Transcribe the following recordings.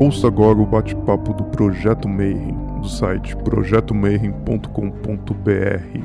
Ouça agora o bate-papo do Projeto Mayhem, do site projetomayhem.com.br.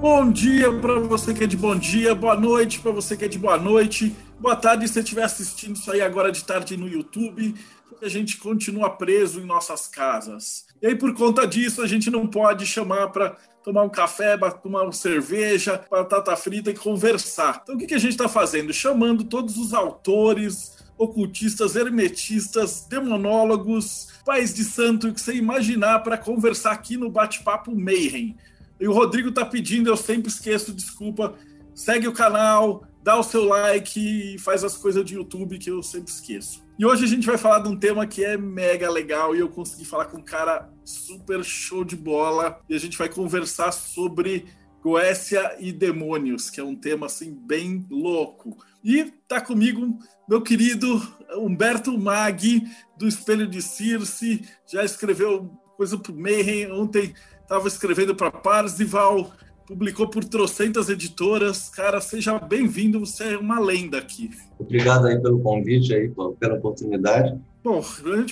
Bom dia para você que é de bom dia, boa noite para você que é de boa noite, boa tarde se você estiver assistindo isso aí agora de tarde no YouTube. A gente continua preso em nossas casas. E aí, por conta disso, a gente não pode chamar para tomar um café, tomar uma cerveja, batata frita e conversar. Então, o que, a gente está fazendo? Chamando todos os autores, ocultistas, hermetistas, demonólogos, pais de santo que você imaginar para conversar aqui no Bate-Papo Mayhem. E o Rodrigo tá pedindo, eu sempre esqueço, desculpa. Segue o canal, dá o seu like e faz as coisas de YouTube que eu sempre esqueço. E hoje a gente vai falar de um tema que é mega legal e eu consegui falar com um cara super show de bola. E a gente vai conversar sobre Goécia e demônios, que é um tema assim bem louco. E tá comigo meu querido Humberto Maggi, do Espelho de Circe, já escreveu coisa pro Mayhem. Ontem estava escrevendo para Parzival, publicou por trocentas editoras. Cara, seja bem-vindo, você é uma lenda aqui. Obrigado aí pelo convite, aí, pela oportunidade. Bom,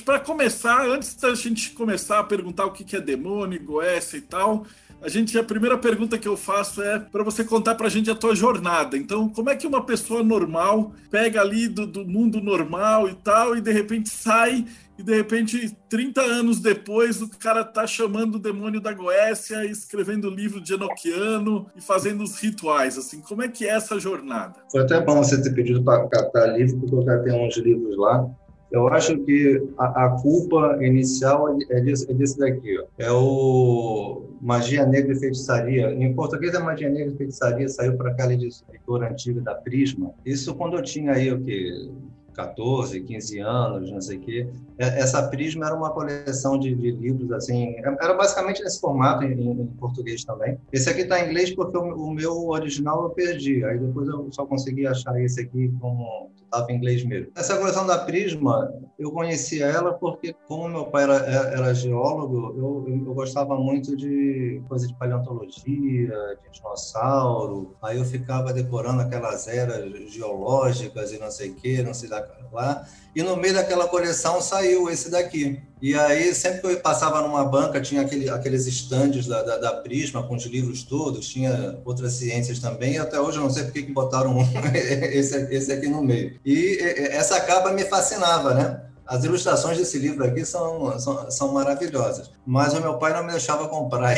para começar, antes da gente começar a perguntar o que é demônio, goécia e tal, a gente a primeira pergunta que eu faço é para você contar para a gente a tua jornada. Então, como é que uma pessoa normal pega ali do, do mundo normal e tal e de repente sai e de repente, 30 anos depois, o cara tá chamando o demônio da Goécia, escrevendo o livro de Enochiano e fazendo os rituais, assim, como é que é essa jornada? Foi até bom você ter pedido para captar livro, porque eu já tenho uns livros lá. Eu acho que a, a culpa inicial é é desse daqui, ó. é o Magia Negra e Feitiçaria. Em português é Magia Negra e Feitiçaria, saiu para aquela editora antiga da Prisma. Isso quando eu tinha aí o que 14, 15 anos, não sei o quê. É, essa Prisma era uma coleção de, de livros, assim, é, era basicamente nesse formato, em, em português também. Esse aqui está em inglês porque o, o, meu original eu perdi, aí depois eu só consegui achar esse aqui como estava em inglês mesmo. Essa coleção da Prisma, eu conhecia ela porque, como meu pai era, era geólogo, eu, eu, gostava muito de coisa de paleontologia, de dinossauro, aí eu ficava decorando aquelas eras geológicas e não sei o que, não sei lá, e no meio daquela coleção saiu esse daqui. E aí, sempre que eu passava numa banca, tinha aquele, aqueles estandes da, da, da, Prisma com os livros todos, tinha outras ciências também, e até hoje eu não sei por que botaram esse, esse aqui no meio. E essa capa me fascinava, né? As ilustrações desse livro aqui são, são, são maravilhosas, mas o meu pai não me deixava comprar.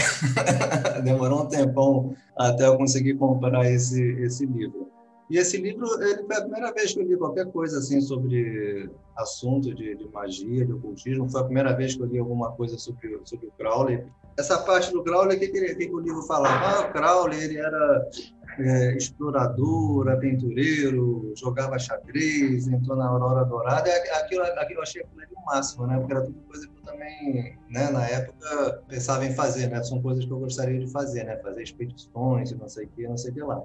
Demorou um tempão até eu conseguir comprar esse, esse livro. E esse livro, ele foi a primeira vez que eu li qualquer coisa assim sobre assunto de, de magia, de ocultismo. Foi a primeira vez que eu li alguma coisa sobre, sobre o Crowley. Essa parte do Crowley, o que, que, que, o livro falava? Ah, o Crowley ele era é, explorador, aventureiro, jogava xadrez, entrou na Aurora Dourada. Aquilo, aquilo eu achei o máximo, né? Porque era tudo coisa que eu também, né, na época, pensava em fazer, né? São coisas que eu gostaria de fazer, né? Fazer expedições, não sei o que, não sei o que lá.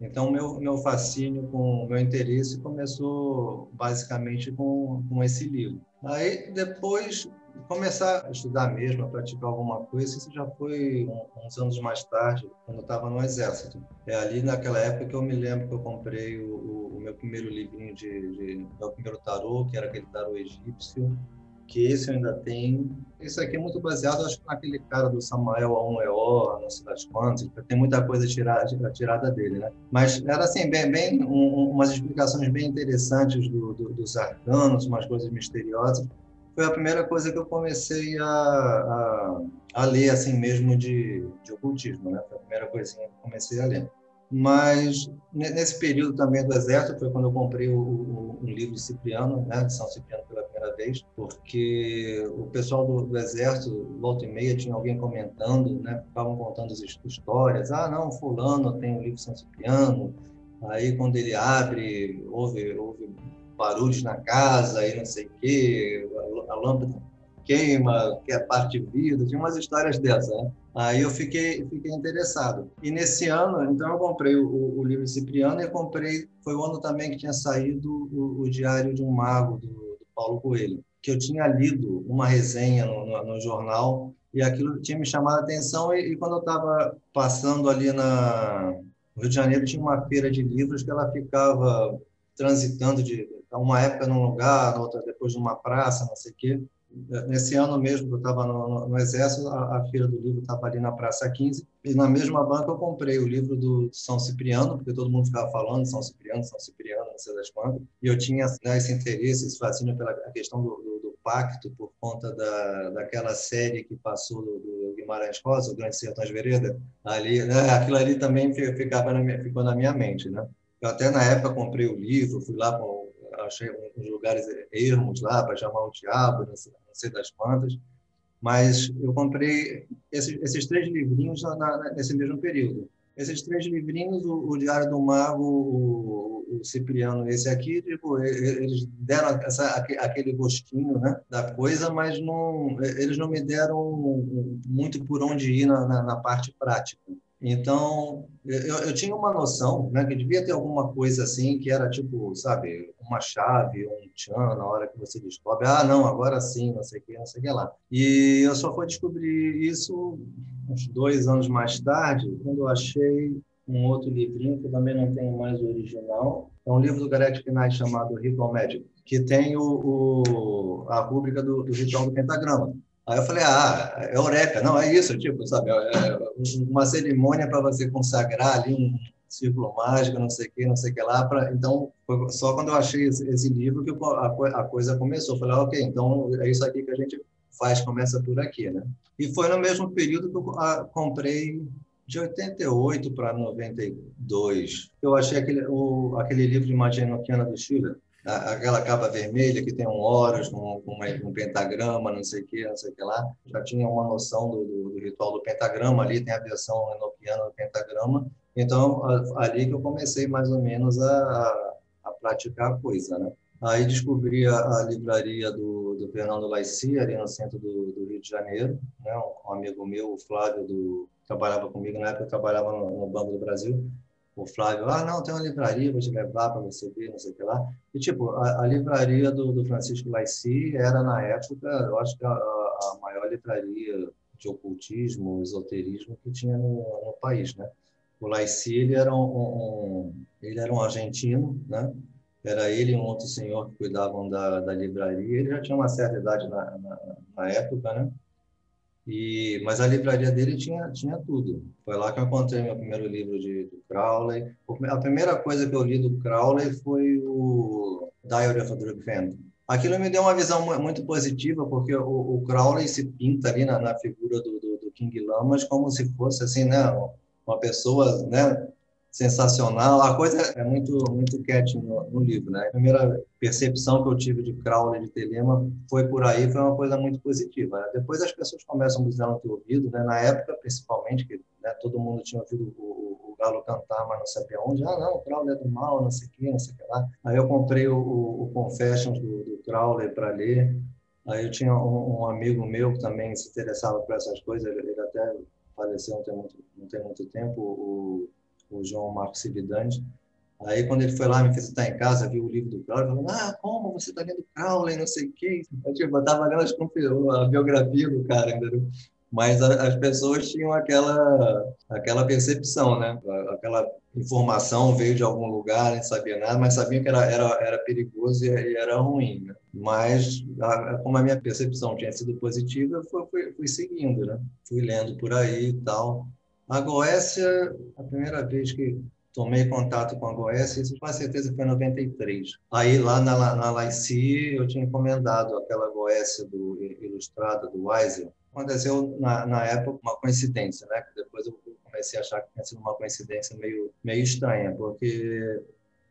Então, meu, meu fascínio, com meu interesse começou basicamente com, com esse livro. Aí, depois, começar a estudar mesmo, a praticar alguma coisa, isso já foi uns anos mais tarde, quando eu estava no Exército. É ali naquela época que eu me lembro que eu comprei o, o, meu primeiro livrinho de, de, meu primeiro tarô, que era aquele tarô egípcio, que esse eu ainda tenho. Isso aqui é muito baseado, acho que naquele cara do Samuel A1EO, não sei das quantas, tem muita coisa tirada, tirada dele, né? Mas era assim, bem, bem um, umas explicações bem interessantes do, do, dos arcanos, umas coisas misteriosas. Foi a primeira coisa que eu comecei a, a, a ler, assim mesmo, de, de ocultismo, né? Foi a primeira coisinha que eu comecei a ler. Mas nesse período também do exército foi quando eu comprei o, o, um livro de Cipriano, né, de São Cipriano pela primeira vez, porque o pessoal do, do exército, volta e meia, tinha alguém comentando, né, ficavam contando as histórias. Ah, não, fulano tem o livro de São Cipriano. Aí quando ele abre, houve, houve barulhos na casa e não sei o quê, a, a lâmpada queima, que é parte de vida, tinha umas histórias dessas, né? Aí eu fiquei, fiquei interessado. E nesse ano, então eu comprei o, o livro Cipriano e comprei, foi o ano também que tinha saído o, o Diário de um Mago, do, do Paulo Coelho. que eu tinha lido uma resenha no, no, no jornal e aquilo tinha me chamado a atenção e, e quando eu estava passando ali na no Rio de Janeiro tinha uma feira de livros que ela ficava transitando de uma época num lugar, outra depois numa praça, não sei o quê. Nesse ano mesmo que eu estava no, no, no, Exército, a, a, Feira do Livro estava ali na Praça 15, e na mesma banca eu comprei o livro do São Cipriano, porque todo mundo ficava falando São Cipriano, São Cipriano, não sei das quantas, e eu tinha né, esse interesse, esse fascínio pela questão do, do, do, pacto, por conta da, daquela série que passou do, do Guimarães Rosa, o Grande Sertões Vereda, ali, né, aquilo ali também ficava na minha, ficou na minha mente, né? Eu até na época comprei o livro, fui lá para achei uns lugares ermos lá para chamar o diabo, não sei, das quantas. Mas eu comprei esses, esses três livrinhos na, na, nesse mesmo período. Esses três livrinhos, o, o Diário do Mago, o, o, Cipriano, esse aqui, tipo, eles deram essa, aquele gostinho né, da coisa, mas não, eles não me deram muito por onde ir na, na, na parte prática. Então, eu, eu, tinha uma noção, né, que devia ter alguma coisa assim, que era tipo, sabe, uma chave, um tchan, na hora que você descobre, ah, não, agora sim, não sei o que, não sei o que lá. E eu só fui descobrir isso uns dois anos mais tarde, quando eu achei um outro livrinho, que também não tem mais o original, é um livro do Gareth Knight chamado Ritual Magic, que tem o, o a rúbrica do, do Ritual do Pentagrama. Aí eu falei, ah, é eureka, não, é isso, tipo, sabe, é uma cerimônia para você consagrar ali um círculo mágico, não sei o que, não sei o que lá, pra, então, foi só quando eu achei esse, esse livro que a, a, coisa começou, eu falei, ah, ok, então é isso aqui que a gente faz, começa por aqui, né? E foi no mesmo período que eu a, comprei de 88 para 92. Eu achei aquele, o, aquele livro de magia enoquiana do Schiller, aquela capa vermelha que tem um Horus com, com um pentagrama, não sei o que, não sei o que lá. Já tinha uma noção do, do, do ritual do pentagrama, ali tem a versão enoquiana do pentagrama. Então, ali que eu comecei mais ou menos a, a praticar a coisa, né? Aí descobri a, a livraria do, do, Fernando Laici, ali no centro do, do, Rio de Janeiro. Né? Um, um amigo meu, o Flávio, do, trabalhava comigo, na época eu trabalhava no, no Banco do Brasil o Flávio, ah, não, tem uma livraria, vou te levar para você ver, não sei o que lá. E, tipo, a, a livraria do, do, Francisco Laici era, na época, eu acho que a, a maior livraria de ocultismo, esoterismo que tinha no, no país, né? O Laici, ele era um, um, ele era um argentino, né? Era ele e um outro senhor que cuidavam da, da livraria. Ele já tinha uma certa idade na, na, na época, né? E, mas a livraria dele tinha, tinha tudo. Foi lá que eu encontrei meu primeiro livro de, do Crowley. A primeira coisa que eu li do Crowley foi o Diary of a Drug Phantom. Aquilo me deu uma visão muito positiva, porque o, o Crowley se pinta ali na, na figura do, do, do King Lamas como se fosse assim, né, uma pessoa, né, sensacional. A coisa é muito muito catchy no, no, livro, né? A primeira percepção que eu tive de Crowley de Telema foi por aí, foi uma coisa muito positiva. Né? Depois as pessoas começam a dizer no teu ouvido, né? Na época, principalmente, que né, todo mundo tinha ouvido o, o, o, galo cantar, mas não sabia onde. Ah, não, o Crowley é do mal, não sei o que, não sei o que lá. Aí eu comprei o, o Confessions do, do Crowley para ler. Aí eu tinha um, um, amigo meu que também se interessava por essas coisas, ele, ele até faleceu não tem muito, não tem muito tempo, o o João Marcos Cividani. Aí, quando ele foi lá me visitar em casa, viu o livro do Crowley, falou: Ah, como você está lendo Crowley, não sei o quê. Eu, tipo, estava lendo a biografia do cara, entendeu? Mas a, as pessoas tinham aquela, aquela percepção, né? Aquela informação veio de algum lugar, nem sabia nada, mas sabiam que era, era, era perigoso e, e era ruim, né? Mas, a, como a minha percepção tinha sido positiva, eu fui, fui, fui seguindo, né? Fui lendo por aí e tal. A Goécia, a primeira vez que tomei contato com a Goécia, isso com certeza foi em 93. Aí lá na, na Laici eu tinha encomendado aquela Goécia do, ilustrada do Weiser. Aconteceu na, na época uma coincidência, né? Depois eu comecei a achar que tinha sido uma coincidência meio, meio estranha, porque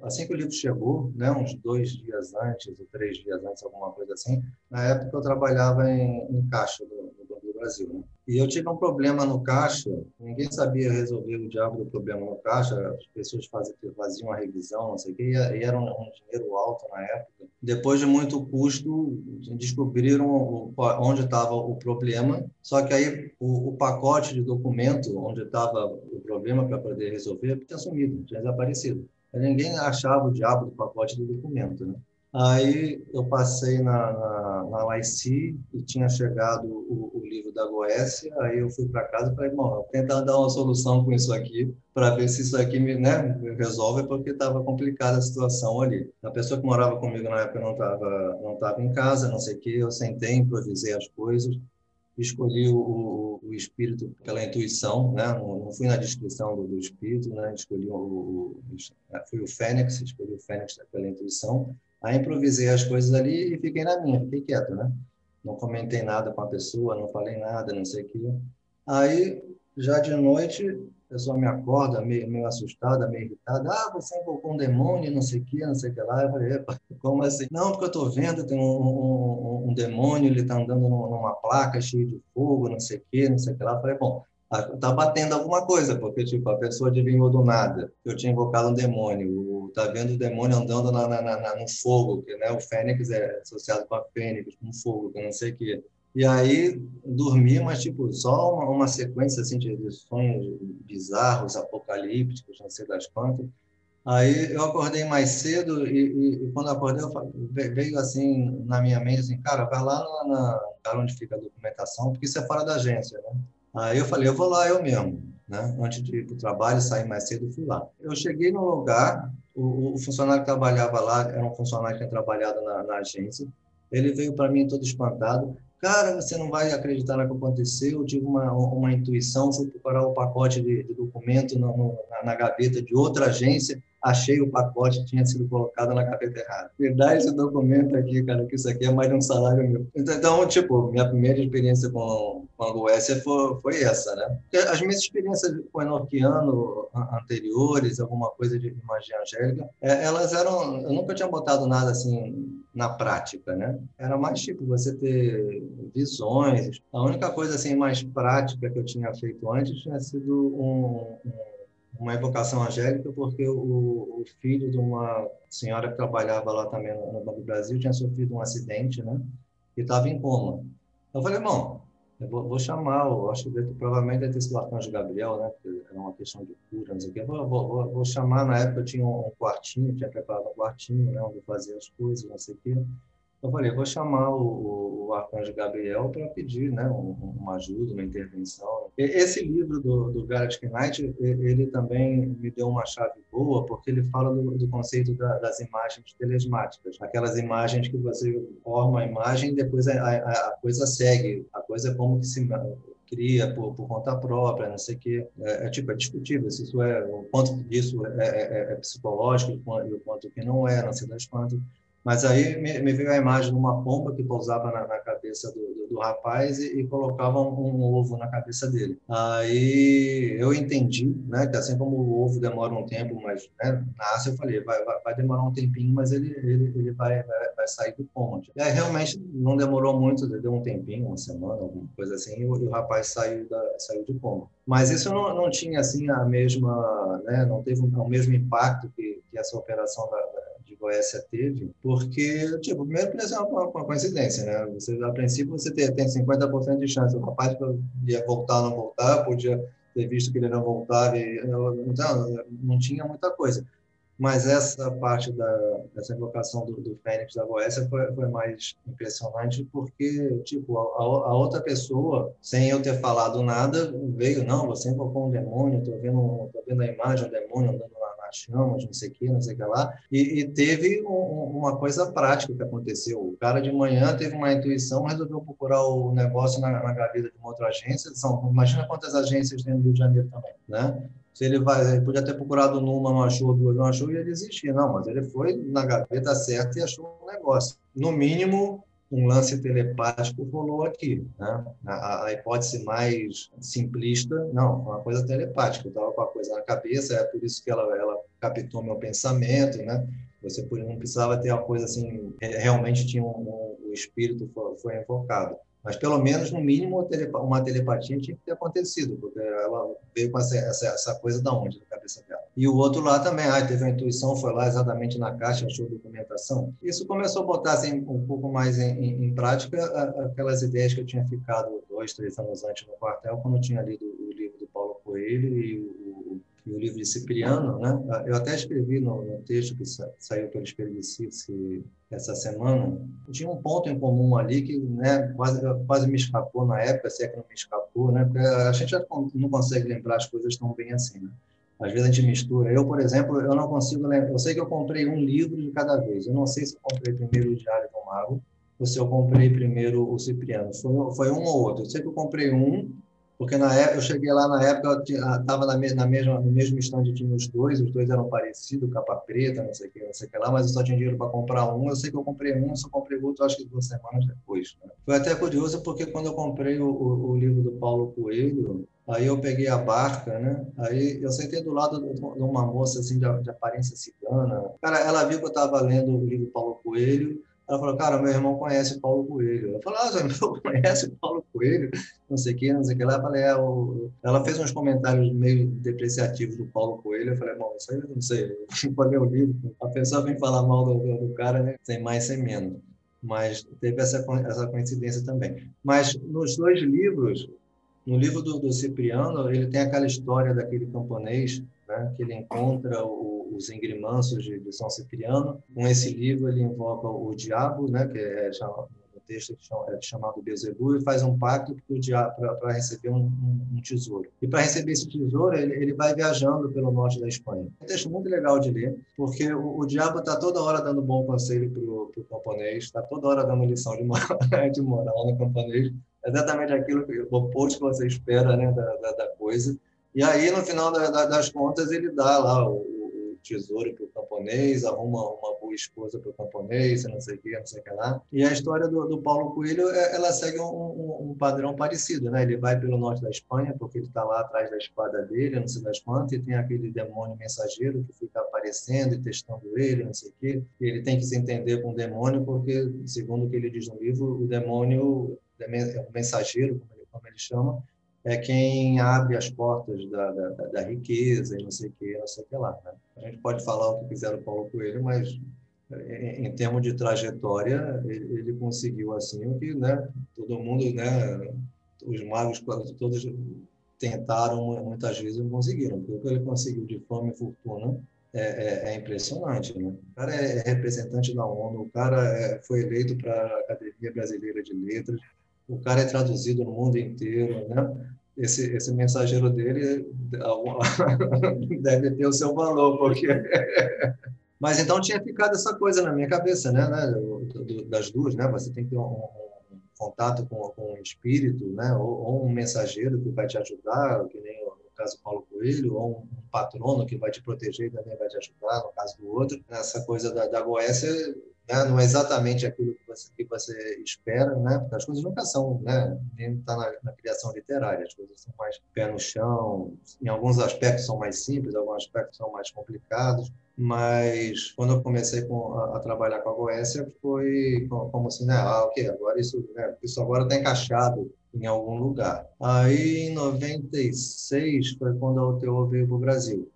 assim que o livro chegou, né, uns dois dias antes ou três dias antes, alguma coisa assim, na época eu trabalhava em, em caixa do, Brasil. Né? E eu tive um problema no caixa, ninguém sabia resolver o diabo do problema no caixa, as pessoas faziam, faziam a revisão, não sei o quê, e era um, um dinheiro alto na época. Depois de muito custo, descobriram onde estava o problema, só que aí o, o pacote de documento onde estava o problema para poder resolver tinha sumido, tinha desaparecido. Ninguém achava o diabo do pacote do documento, né? Aí eu passei na, na, na e tinha chegado o, o livro da Goécia, aí eu fui para casa e falei, bom, tentar dar uma solução com isso aqui, para ver se isso aqui me, né, me resolve, porque estava complicada a situação ali. A pessoa que morava comigo na época não estava não tava em casa, não sei o quê, eu sentei, improvisei as coisas, escolhi o, o, espírito pela intuição, né? Não, não, fui na descrição do, do espírito, né? Escolhi o, o, fui o Fênix, escolhi o Fênix pela intuição Aí improvisei as coisas ali e fiquei na minha, fiquei quieto, né? Não comentei nada com a pessoa, não falei nada, não sei o que. Aí, já de noite, a pessoa me acorda, meio, meio assustada, meio irritada. Ah, você invocou um demônio, não sei o que, não sei o que lá. Eu falei, epa, como assim? Não, porque eu estou vendo, tem um, um, um, demônio, ele está andando numa placa cheia de fogo, não sei o que, não sei o que lá. Eu falei, bom, tá batendo alguma coisa, porque tipo, a pessoa adivinhou do nada. Eu tinha invocado um demônio, tá vendo o demônio andando na, na, na, no fogo, que né, o fênix é associado com a fênix, com fogo, que não sei o quê. E aí dormi, mas tipo, só uma, uma sequência assim de, sonhos bizarros, apocalípticos, não sei das quantas. Aí eu acordei mais cedo e, e, e quando acordei eu, veio assim na minha mente assim, cara, vai lá na, na onde fica a documentação, porque isso é fora da agência, né? Aí eu falei, eu vou lá eu mesmo, né? Antes de ir para o trabalho, sair mais cedo, fui lá. Eu cheguei no lugar, o, o, funcionário que trabalhava lá era um funcionário que tinha trabalhado na, na agência. Ele veio para mim todo espantado. Cara, você não vai acreditar no que aconteceu. Eu tive uma, uma intuição, fui procurar o pacote de, de documento na, na gaveta de outra agência achei o pacote tinha sido colocado na gaveta errada. Me dá esse documento aqui, cara, que isso aqui é mais de um salário meu. Então, tipo, minha primeira experiência com, com a Goécia foi, foi essa, né? As minhas experiências com o anteriores, alguma coisa de magia angélica, é, elas eram... Eu nunca tinha botado nada assim na prática, né? Era mais tipo você ter visões. A única coisa assim mais prática que eu tinha feito antes tinha sido um, um uma evocação angélica, porque o, o, filho de uma senhora que trabalhava lá também no, Banco do Brasil tinha sofrido um acidente, né? E estava em coma. Eu falei, bom, eu vou, vou chamar, eu acho que provavelmente deve ter sido o arcanjo Gabriel, né? Porque era uma questão de cura, não sei o quê. Vou, vou, vou chamar, na época eu tinha um quartinho, tinha preparado um quartinho, né? Onde fazer as coisas, não sei o quê. Eu falei, vou chamar o, o arcanjo Gabriel para pedir né, um, uma ajuda, uma intervenção. Esse livro do, do Garrett Knight, ele também me deu uma chave boa, porque ele fala do, do conceito da, das imagens telesmáticas, aquelas imagens que você forma a imagem e depois a, a, a coisa segue, a coisa é como que se cria por, por, conta própria, não sei o quê. É, é, tipo, é discutível se isso é, o quanto disso é, é, é psicológico e o quanto que não é, não sei das quantas. Mas aí me, me, veio a imagem de uma pomba que pousava na, na cabeça do, do, do, rapaz e, e colocava um, um, ovo na cabeça dele. Aí eu entendi, né, que assim como o ovo demora um tempo, mas né, nasce, eu falei, vai, vai, vai, demorar um tempinho, mas ele, ele, ele vai, vai, vai sair do ponte. E aí realmente não demorou muito, deu um tempinho, uma semana, alguma coisa assim, e o, e o rapaz saiu, da, saiu de coma. Mas isso não, não tinha assim a mesma, né, não teve o mesmo impacto que, que essa operação da, Goécia teve, porque, tipo, primeiro que isso é uma, uma, coincidência, né? Você, a princípio, você tem, tem 50% de chance. O rapaz podia voltar ou não voltar, podia ter visto que ele não voltava, e, então, não tinha muita coisa. Mas essa parte da, dessa invocação do, do Fênix da Goécia foi, foi mais impressionante, porque, tipo, a, a, outra pessoa, sem eu ter falado nada, veio, não, você invocou um demônio, tô vendo, tô vendo a imagem do demônio andando chamas, não sei o que, não sei o que lá. E, e teve um, uma coisa prática que aconteceu. O cara de manhã teve uma intuição, resolveu procurar o negócio na, na gaveta de uma outra agência. São, imagina quantas agências tem no Rio de Janeiro também, né? Se ele vai, ele podia ter procurado numa, não achou, duas, não achou, e ele existia. Não, mas ele foi na gaveta certa e achou um negócio. No mínimo, um lance telepático rolou aqui. Né? A, a, hipótese mais simplista, não, uma coisa telepática. Eu estava com a coisa na cabeça, é por isso que ela, ela captou meu pensamento, né? Você não precisava ter uma coisa assim, realmente tinha um, um o espírito foi, foi invocado. Mas pelo menos, no mínimo, uma telepatia tinha que ter acontecido, porque ela veio com essa, essa, essa coisa da onde, da cabeça dela. E o outro lá também, ah, teve uma intuição, foi lá exatamente na caixa, achou documentação. Isso começou a botar assim, um pouco mais em, em, em prática aquelas ideias que eu tinha ficado dois, três anos antes no quartel, quando eu tinha lido o livro do Paulo Coelho e o e o livro de Cipriano, né? Eu até escrevi no, no texto que sa saiu pelo Espelho essa semana. Tinha um ponto em comum ali que, né, quase, quase me escapou na época, se é que não me escapou, né? Porque a gente já não consegue lembrar as coisas tão bem assim, né? Às vezes a gente mistura. Eu, por exemplo, eu não consigo lembrar. Eu sei que eu comprei um livro de cada vez. Eu não sei se eu comprei primeiro o Diário do Mago ou se eu comprei primeiro o Cipriano. Foi, foi um ou outro. Eu sei que eu comprei um porque na época, eu cheguei lá na época, estava na, na mesma, no mesmo stand tinha os dois, os dois eram parecidos, capa preta, não sei o que, não sei o que lá, mas eu só tinha dinheiro para comprar um, eu sei que eu comprei um, só comprei outro, acho que duas semanas depois. Né? Foi até curioso, porque quando eu comprei o, o, o, livro do Paulo Coelho, aí eu peguei a barca, né, aí eu sentei do lado de uma moça, assim, de, aparência cigana, cara, ela viu que eu estava lendo o livro Paulo Coelho, ela falou, cara, meu irmão conhece Paulo Coelho. Eu falei, ah, seu irmão conhece Paulo Coelho? Não sei o que, não sei o que lá. Falei, é, o... ela fez uns comentários meio depreciativos do Paulo Coelho. Eu falei, bom, isso aí eu não sei, eu ler o livro. A pessoa vem falar mal do, do cara, né? Sem mais, sem menos. Mas teve essa, essa coincidência também. Mas nos dois livros, no livro do, do Cipriano, ele tem aquela história daquele camponês né, que ele encontra o, os engrimanços de, de, São Cipriano. Com esse livro, ele invoca o diabo, né, que é chamado, no texto é chamado Bezebu, e faz um pacto para receber um, um, um, tesouro. E para receber esse tesouro, ele, ele, vai viajando pelo norte da Espanha. É um texto muito legal de ler, porque o, o diabo está toda hora dando bom conselho para o camponês, está toda hora dando lição de moral, de moral no camponês, exatamente aquilo que, o oposto que você espera né, da, da, da coisa. E aí, no final das contas, ele dá lá o, tesouro para o camponês, arruma uma boa esposa para o camponês, não sei o que, não sei o que lá. E a história do, do Paulo Coelho, é, ela segue um, um, padrão parecido, né? Ele vai pelo norte da Espanha, porque ele está lá atrás da espada dele, não sei das quantas, e tem aquele demônio mensageiro que fica aparecendo e testando ele, não sei o quê. E ele tem que se entender com o demônio, porque, segundo o que ele diz no livro, o demônio é o mensageiro, como ele, como ele chama, é quem abre as portas da, da, da riqueza e não sei o que, não sei o que lá. Né? A gente pode falar o que quiser do Paulo Coelho, mas em, em termos de trajetória, ele, ele, conseguiu assim o que né, todo mundo, né, os magos todos tentaram, muitas vezes não conseguiram, o que ele conseguiu de fama e fortuna é, é, é, impressionante. Né? O cara é representante da ONU, o cara é, foi eleito para a Academia Brasileira de Letras, o cara é traduzido no mundo inteiro, né? Esse, esse mensageiro dele deve ter o seu valor, porque... Mas então tinha ficado essa coisa na minha cabeça, né? né? Das duas, né? Você tem que ter um, contato com, com um espírito, né? Ou, ou, um mensageiro que vai te ajudar, que nem no caso Paulo Coelho, ou um patrono que vai te proteger e também vai te ajudar, no caso do outro. Essa coisa da, da Goécia né? não é exatamente aquilo que você, que você espera, né? porque as coisas nunca são, né? nem está na, na, criação literária, as coisas são mais pé no chão, em alguns aspectos são mais simples, em alguns aspectos são mais complicados, mas quando eu comecei com, a, a, trabalhar com a Goécia, foi como, como assim, né? ah, ok, agora isso, né? isso agora está encaixado em algum lugar. Aí, em 96, foi quando a UTO veio para o Brasil.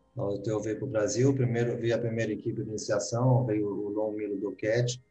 Eu veio para o Brasil, primeiro veio a primeira equipe de iniciação, veio o Lon Milo do CAT.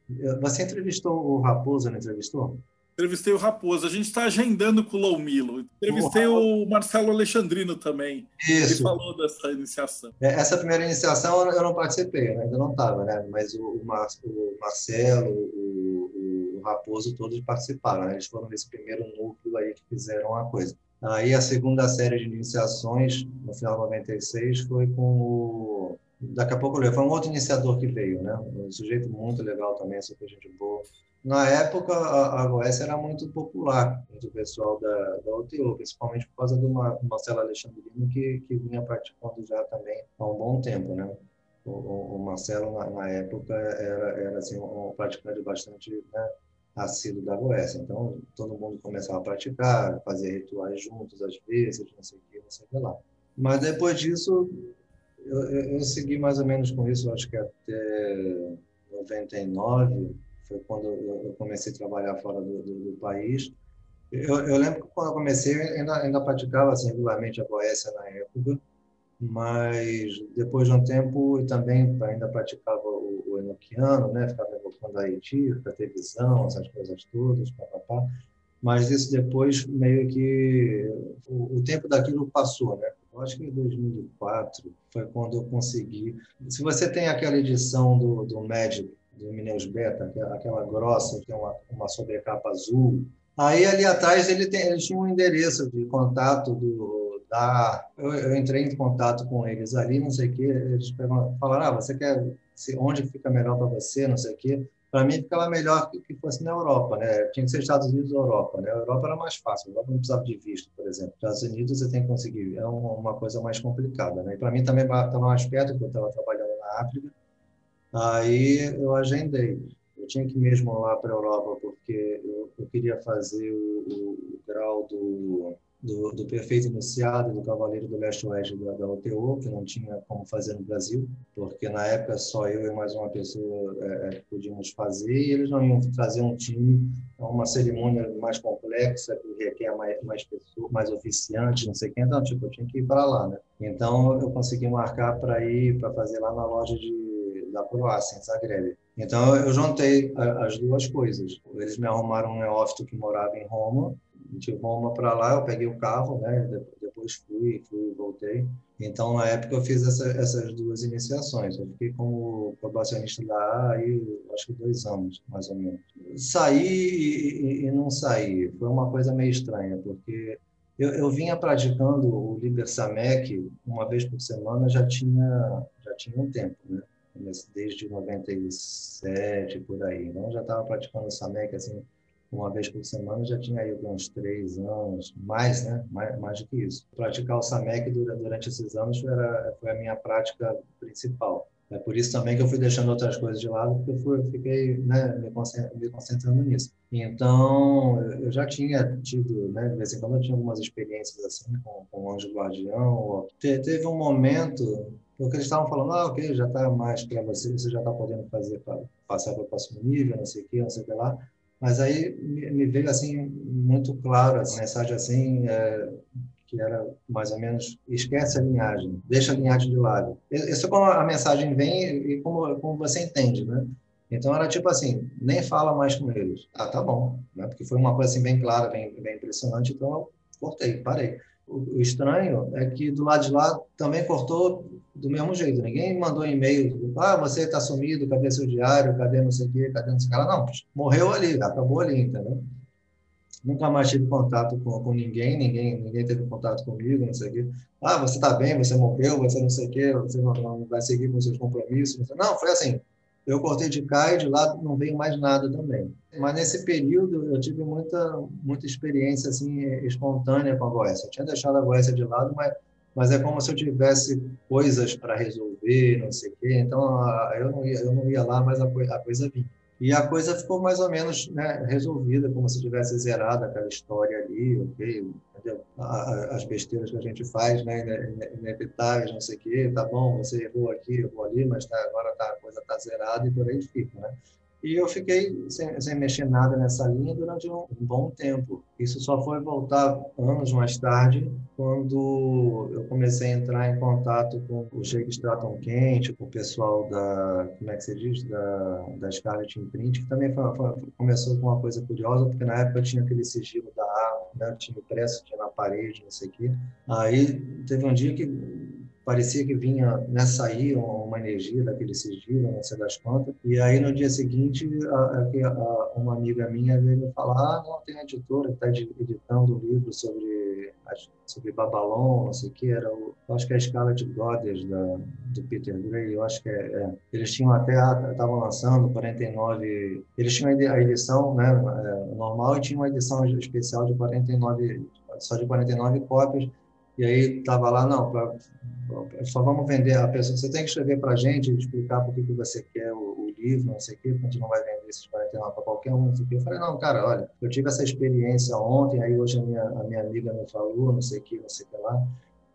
Você entrevistou o Raposo, não entrevistou? Entrevistei o Raposo. A gente está agendando com o Lon Milo. Entrevistei o, o Marcelo Alexandrino também. Isso. Ele falou dessa iniciação. É, essa primeira iniciação eu não participei, ainda não estava, né? Mas o, o, Mar, o Marcelo, o, o, Raposo, todos participaram. Né? Eles foram nesse primeiro núcleo aí que fizeram a coisa. Aí a segunda série de iniciações, no final de 96, foi com o. Daqui a pouco eu foi um outro iniciador que veio, né? Um sujeito muito legal também, super gente boa. Na época, a, Goiás era muito popular entre o pessoal da, da UTO, principalmente por causa do Marcelo Alexandrino, que, que vinha praticando já também há um bom tempo, né? O, o Marcelo, na, na, época, era, era assim, um praticante bastante né, assíduo da Goécia. Então, todo mundo começava a praticar, fazer rituais juntos, às vezes, não sei o que, não sei o que lá. Mas depois disso, eu, eu, segui mais ou menos com isso, acho que até 99, foi quando eu comecei a trabalhar fora do, do, do país. Eu, eu, lembro que quando eu comecei, eu ainda, ainda praticava assim, regularmente a Goécia na época, mas depois de um tempo eu também ainda praticava o enoquiano, né? ficava evocando a Haiti, para ter visão, essas coisas todas, papapá. mas isso depois meio que o, o tempo daquilo passou, né? eu acho que em 2004 foi quando eu consegui. Se você tem aquela edição do, do Magic, do Mineus Beta, aquela, aquela grossa, que tem uma, uma sobrecapa azul, aí ali atrás ele, tem, ele tinha um endereço de contato do, da. Eu, eu entrei em contato com eles ali, não sei o quê, eles falaram: ah, você quer. Onde fica melhor para você, não sei o quê para mim ficava melhor que fosse na Europa, né? Tinha que ser Estados Unidos ou Europa, né? A Europa era mais fácil, a Europa não precisava de visto, por exemplo. Estados Unidos você tem que conseguir, é uma coisa mais complicada, né? E para mim também estava mais perto, porque eu estava trabalhando na África. Aí eu agendei. Eu tinha que ir mesmo lá para a Europa, porque eu, eu, queria fazer o, o grau do do, do Perfeito Iniciado do Cavaleiro do Leste-Oeste da, da que não tinha como fazer no Brasil, porque na época só eu e mais uma pessoa é, é podíamos fazer, e eles não iam trazer um time, uma cerimônia mais complexa, que requer mais, mais pessoas, mais oficiantes, não sei quem, então, tipo, eu tinha que ir para lá, né? Então, eu consegui marcar para ir, para fazer lá na loja de, da Croácia, em Zagreb. Então, eu juntei as duas coisas. Eles me arrumaram um neófito que morava em Roma, de Roma para lá, eu peguei o carro, né? Depois fui, fui voltei. Então, na época, eu fiz essa, essas duas iniciações. Eu fiquei como probacionista da aí, acho que dois anos, mais ou menos. Saí e, e, não saí. Foi uma coisa meio estranha, porque eu, eu vinha praticando o Liber Samec uma vez por semana, já tinha, já tinha um tempo, né? Desde 97, por aí. Então, já estava praticando o Samec, assim, uma vez por semana, já tinha aí uns três anos, mais, né? Mais, mais do que isso. Praticar o SAMEC durante esses anos era, foi a minha prática principal. É por isso também que eu fui deixando outras coisas de lado, porque eu fui, fiquei né, me, concentrando nisso. Então, eu já tinha tido, né, de vez em quando eu tinha algumas experiências assim com, com o Anjo Guardião. Te, teve um momento, porque eles estavam falando, ah, ok, já está mais para você, você já está podendo fazer, pra, passar para o próximo nível, não sei o quê, não sei o que lá. Mas aí me veio assim muito claro a mensagem assim é, que era mais ou menos esquece a linhagem, deixa a linhagem de lado. Isso é como a mensagem vem e como, como você entende, né? Então era tipo assim, nem fala mais com eles. Ah, tá bom, né? Porque foi uma coisa assim bem clara, bem, bem impressionante, então eu cortei, parei. O, o estranho é que do lado de lá também cortou do mesmo jeito. Ninguém mandou e-mail, ah, você está sumido, cadê seu diário, cadê não sei o quê, cadê não sei o que. Não, morreu ali, acabou ali, entendeu? Nunca mais tive contato com, com ninguém, ninguém, ninguém teve contato comigo, não sei o quê. Ah, você está bem, você morreu, você não sei o quê, você não, não vai seguir com seus compromissos. Não, foi assim, eu cortei de cá e de lá não veio mais nada também. Mas nesse período eu tive muita, muita experiência assim espontânea com a Goécia. Eu tinha deixado a Goécia de lado, mas mas é como se eu tivesse coisas para resolver, não sei o quê. Então, eu não ia, eu não ia lá, mas a, a coisa vinha. E a coisa ficou mais ou menos né, resolvida, como se tivesse zerado aquela história ali, ok? As besteiras que a gente faz, né, inevitáveis, não sei o quê, tá bom, você errou aqui, errou ali, mas tá, agora tá, a coisa está zerada e por aí fica, né? E eu fiquei sem, sem mexer nada nessa linha durante um, bom tempo. Isso só foi voltar anos mais tarde, quando eu comecei a entrar em contato com o Jake Stratton Kent, com o pessoal da, como é que se diz, da, da Scarlet Imprint, que também foi, foi, começou com uma coisa curiosa, porque na época tinha aquele sigilo da né, tinha impresso, tinha na parede, não sei o quê. Aí teve um dia que parecia que vinha né, sair uma energia daquele sigilo, não sei das quantas. E aí no dia seguinte, a, a, uma amiga minha veio me falar: ah, não, tem uma editora que está editando um livro sobre, sobre Babalon, não sei o que, era o, acho que é a escala de Goddess da, do Peter Gray, eu acho que é, é. Eles tinham até, estavam lançando 49, eles tinham a edição né, é, normal e tinham uma edição especial de 49, só de 49 cópias e aí estava lá, não, pra, só vamos vender a pessoa. Você tem que escrever para a gente, explicar por que, você quer o, o, livro, não sei o quê, porque a gente não vai vender esses 49 para qualquer um, não sei o quê. Eu falei, não, cara, olha, eu tive essa experiência ontem, aí hoje a minha, a minha amiga me falou, não sei o quê, não sei o que lá.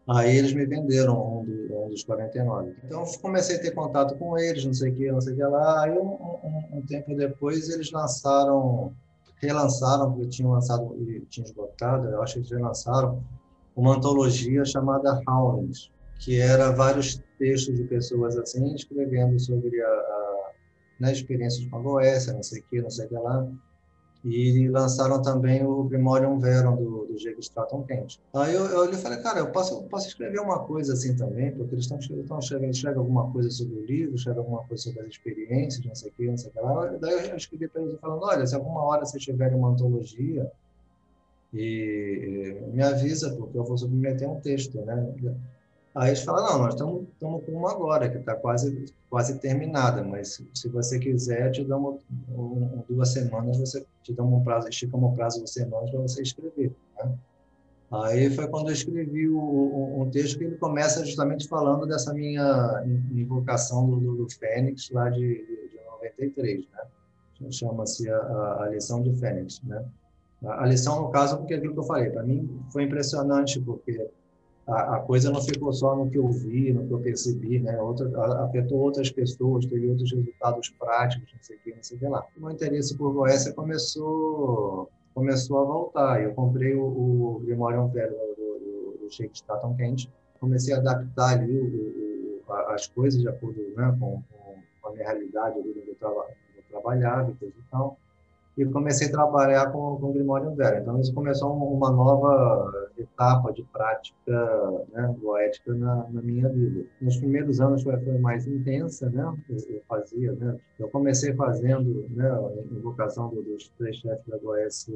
Aí eles me venderam um, do, um, dos 49. Então eu comecei a ter contato com eles, não sei o que, não sei o que lá. Aí um, um, um tempo depois eles lançaram, relançaram, porque tinham lançado tinham esgotado, eu acho que eles relançaram uma antologia chamada Howlings, que era vários textos de pessoas assim, escrevendo sobre a, a né, experiências com a Goécia, não sei o que, não sei o que lá. e lançaram também o Grimorium Verum do, do Jake Stratton Kent. Aí eu, eu, eu falei, cara, eu posso, posso escrever uma coisa assim também, porque eles estão escrevendo, escrevendo alguma coisa sobre o livro, escrevem alguma coisa sobre as experiências, não sei o que, não sei o que lá. Daí eu escrevi para eles falando, olha, se alguma hora vocês tiverem uma antologia, e me avisa, porque eu vou submeter um texto, né? Aí eles falam, não, nós estamos com uma agora, que está quase, quase terminada, mas se você quiser, te damos um, um, duas semanas, você te damos um prazo, esticamos um prazo de semanas para você escrever. Né? Aí foi quando eu escrevi o, o, um texto que ele começa justamente falando dessa minha invocação do, do, Fênix lá de, de, de 93, né? Chama-se a, a, lição de Fênix, né? A lição, no caso, porque é aquilo que eu falei, para mim foi impressionante, porque a, a, coisa não ficou só no que eu vi, no que eu percebi, né? Outra, afetou outras pessoas, teve outros resultados práticos, não sei o que, não sei o que lá. O meu interesse por Goécia começou, começou a voltar. Eu comprei o, o Grimorium Velho do, do, do Shake Staton Kent, comecei a adaptar ali o, o, as coisas de acordo né, com, com, a minha realidade ali onde eu, traba, eu trabalhava e coisa e tal e comecei a trabalhar com, com Grimório Velho. Então, isso começou uma nova etapa de prática né, na, na, minha vida. Nos primeiros anos foi, foi mais intensa, né? Eu, eu, fazia, né? Eu comecei fazendo né, a invocação dos três chefes da Goécia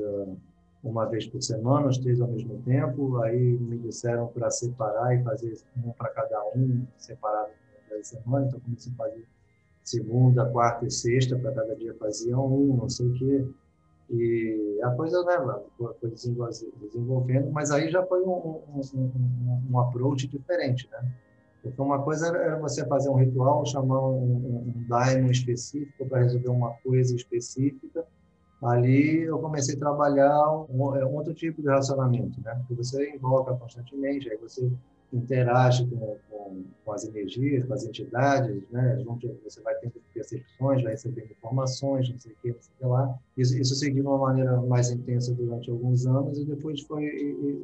uma vez por semana, os três ao mesmo tempo. Aí me disseram para separar e fazer um para cada um, separado da semana. Então, comecei a fazer segunda, quarta e sexta, para cada dia faziam um, não sei o quê. E a coisa né, foi desenvolvendo, mas aí já foi um, um, um, um approach diferente, né? Porque uma coisa era você fazer um ritual, chamar um, um daimon específico para resolver uma coisa específica. Ali eu comecei a trabalhar é, um outro tipo de relacionamento, né? Porque você invoca constantemente, aí você interage com, com, com, as energias, com as entidades, né? Junto, você vai tendo percepções, vai recebendo informações, não sei o que, não sei o que lá. Isso, isso seguiu de uma maneira mais intensa durante alguns anos e depois foi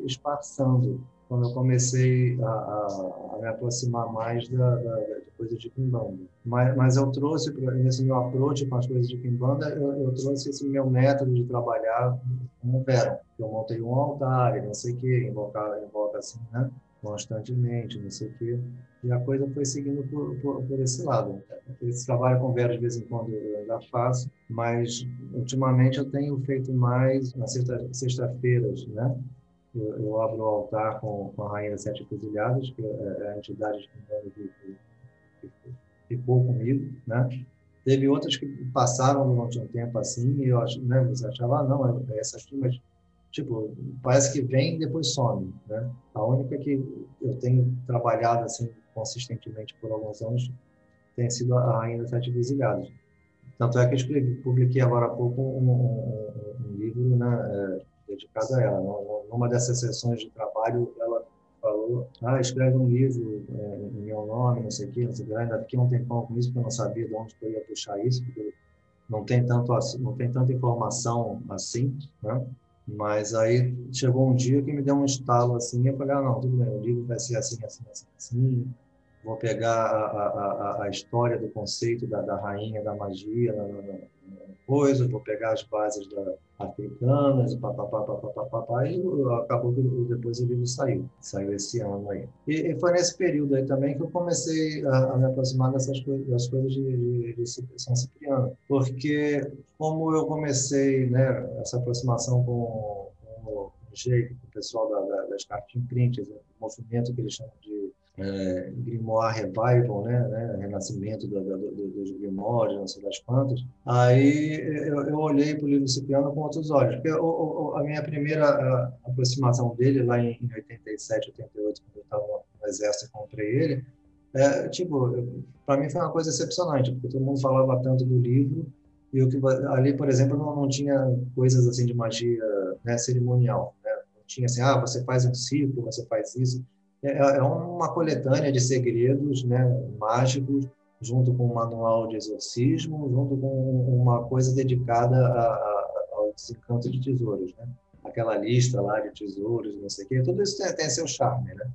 espaçando quando eu comecei a, a, a me aproximar mais da, da, da coisa de Kimbanda. Mas, mas eu trouxe, nesse meu approach com as coisas de Kimbanda, eu, eu trouxe esse meu método de trabalhar como Veron. Eu montei um altar, não sei o que, invocar, invoca assim, né? Constantemente, não sei o quê. E a coisa foi seguindo por, por, por esse lado. Esse trabalho com Vera, de vez em quando, eu ainda faço, mas ultimamente eu tenho feito mais nas sexta-feiras, né? Eu, eu, abro o altar com, com a Rainha das Sete Cruzilhadas, que é, é a entidade que, que, ficou comigo, né? Teve outras que passaram durante um tempo assim, e eu né, você achava, ah, não, essas turmas tipo, parece que vem e depois some, né? A única que eu tenho trabalhado assim consistentemente por alguns anos tem sido a Rainha Sete Visilhadas. Tanto é que eu publiquei agora há pouco um, um, um livro né, é, dedicado a ela. Numa dessas sessões de trabalho, ela falou, ah, escreve um livro é, em meu nome, não sei o quê, não sei o quê. Ainda fiquei um tempão com isso, porque eu não sabia de onde eu ia puxar isso, porque não tem, tanto, não tem tanta informação assim, né? Mas aí chegou um dia que me deu um estalo assim, e eu falei, ah, não, tudo bem, o livro vai ser assim, assim, assim, assim. Vou pegar a, a, a, história do conceito da, da rainha da magia, na, na, na coisa, vou pegar as bases da, africanas, papapá, papapá, papapá, e acabou que depois o livro saiu, saiu esse ano aí. E, e foi nesse período aí também que eu comecei a, a me aproximar dessas coisas, das coisas de, de, de São Cipriano, porque como eu comecei né, essa aproximação com, com o jeito, com o pessoal da, da, das cartas imprints, né, o movimento que eles chamam de é, Grimoire Revival, né, né renascimento do, do, do, dos Grimoires, não sei das quantas, aí eu, eu olhei para o livro Cipriano com outros olhos, porque o, o, a minha primeira aproximação dele, lá em, em 87, 88, quando eu estava no exército e comprei ele, é, tipo, para mim foi uma coisa excepcionante, porque todo mundo falava tanto do livro, e que ali, por exemplo, não, não tinha coisas assim de magia né, cerimonial, né? não tinha assim, ah, você faz um ciclo, você faz isso, é, é uma coletânea de segredos né, mágicos, junto com um manual de exorcismo, junto com uma coisa dedicada a, a, ao desencanto de tesouros. Né? Aquela lista lá de tesouros, não sei o quê, tudo isso tem, tem seu charme. Né?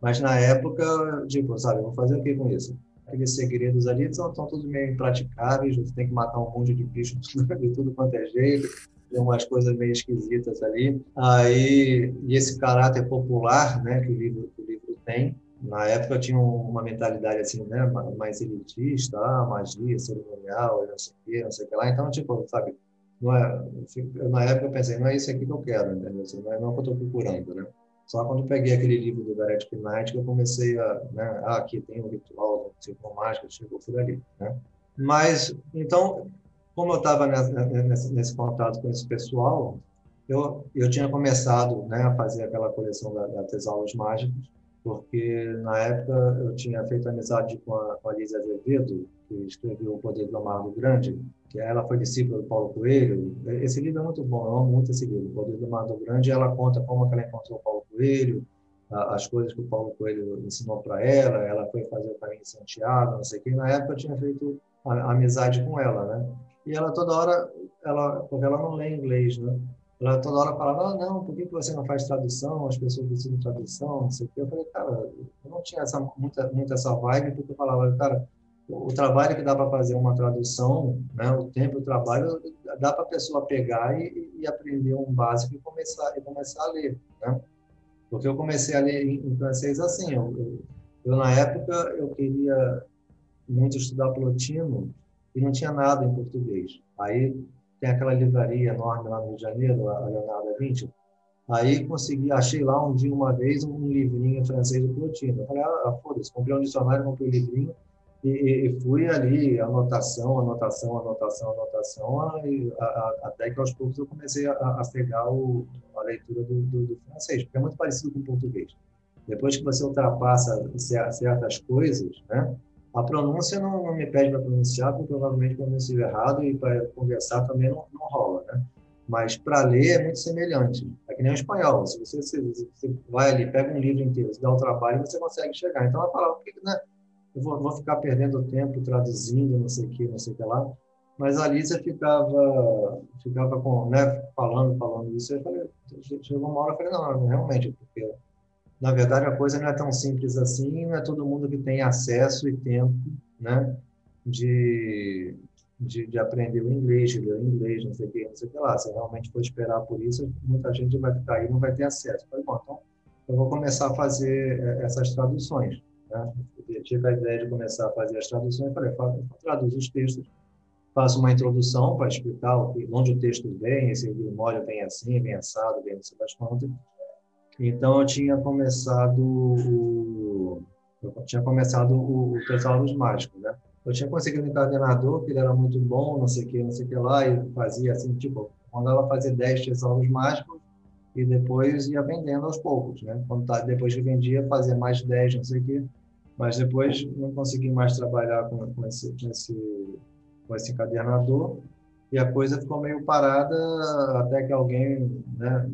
Mas na época, tipo, sabe, vou fazer o que com isso? Aqueles segredos ali estão, estão todos meio impraticáveis, você tem que matar um monte de bicho de tudo quanto é jeito, umas coisas meio esquisitas ali. Aí, e esse caráter popular né, que o livro tem, na época tinha uma mentalidade assim, né, mais elitista, ah, magia, cerimonial, não sei o quê, não sei o que lá. Então, tipo, sabe, não é, na época eu pensei, não é isso aqui que eu quero, entendeu? Não é, não é o que eu estou procurando, né? Só quando eu peguei aquele livro do Gareth Knight que eu comecei a, né, ah, aqui tem um ritual, ciclo mágico, chegou por ali, né? Mas, então, como eu estava nesse, nesse, contato com esse pessoal, eu, eu tinha começado né, a fazer aquela coleção da, da Tesauros Mágicos, porque na época eu tinha feito amizade com a, com a Azevedo, que escreveu O Poder do Mar do Grande, que ela foi discípula do Paulo Coelho. Esse livro é muito bom, eu amo muito esse livro, O Poder do Mar do Grande. Ela conta como ela encontrou o Paulo Coelho, as coisas que o Paulo Coelho ensinou para ela, ela foi fazer o caminho de Santiago, não sei o que. Na época eu tinha feito amizade com ela, né? E ela toda hora, ela, porque ela não lê inglês, né? Ela toda hora falava, ah, não, por que você não faz tradução? As pessoas precisam de tradução, não sei o quê. Eu falei, cara, eu não tinha essa, muita, muita essa vibe, porque eu falava, cara, o trabalho que dá para fazer uma tradução, né, o tempo do trabalho, dá para a pessoa pegar e, e, aprender um básico e começar, e começar a ler, né? Porque eu comecei a ler em, em francês assim, eu, eu, eu, na época, eu queria muito estudar plotino e não tinha nada em português. Aí tem aquela livraria enorme lá no Rio de Janeiro, a Leonardo da Vinci. Aí consegui, achei lá um dia, uma vez, um livrinho francês do Plotino. Eu falei, ah, foda-se, comprei um dicionário, comprei um livrinho e, e, fui ali, anotação, anotação, anotação, anotação, a, a, até que aos poucos eu comecei a pegar o, a leitura do, do, do, francês, porque é muito parecido com o português. Depois que você ultrapassa certas coisas, né? A pronúncia não, não me pede para pronunciar, porque provavelmente pronuncio errado e para conversar também não, não rola, né? Mas para ler é muito semelhante. É que nem o espanhol. Se você, se, você vai ali, pega um livro inteiro, se dá o trabalho, você consegue chegar. Então, ela fala, né? eu vou, vou, ficar perdendo tempo traduzindo, não sei o que, não sei o que lá. Mas a Lisa ficava, ficava com, né, falando, falando isso. Eu falei, chegou uma hora, eu falei, não, realmente, porque na verdade, a coisa não é tão simples assim, não é todo mundo que tem acesso e tempo né, de, de, de aprender o inglês, de ler o inglês, não sei o que, não sei o que lá. Se realmente for esperar por isso, muita gente vai ficar aí e não vai ter acesso. Falei, bom, então eu vou começar a fazer eh, essas traduções. Né? Eu tive a ideia de começar a fazer as traduções, falei, traduzo os textos, faço uma introdução para explicar onde o texto vem, esse grimório vem assim, vem assado, vem não sei então eu tinha começado o, eu tinha começado o, o Tesauros Mágicos, né? Eu tinha conseguido um encadenador, que ele era muito bom, não sei o que, não sei o que lá, e fazia assim, tipo, mandava fazer 10 tesauros mágicos e depois ia vendendo aos poucos, né? Quando tá, depois que vendia, fazia mais 10, não sei o que, mas depois não consegui mais trabalhar com, com, esse, com, esse, com esse encadernador e a coisa ficou meio parada até que alguém né,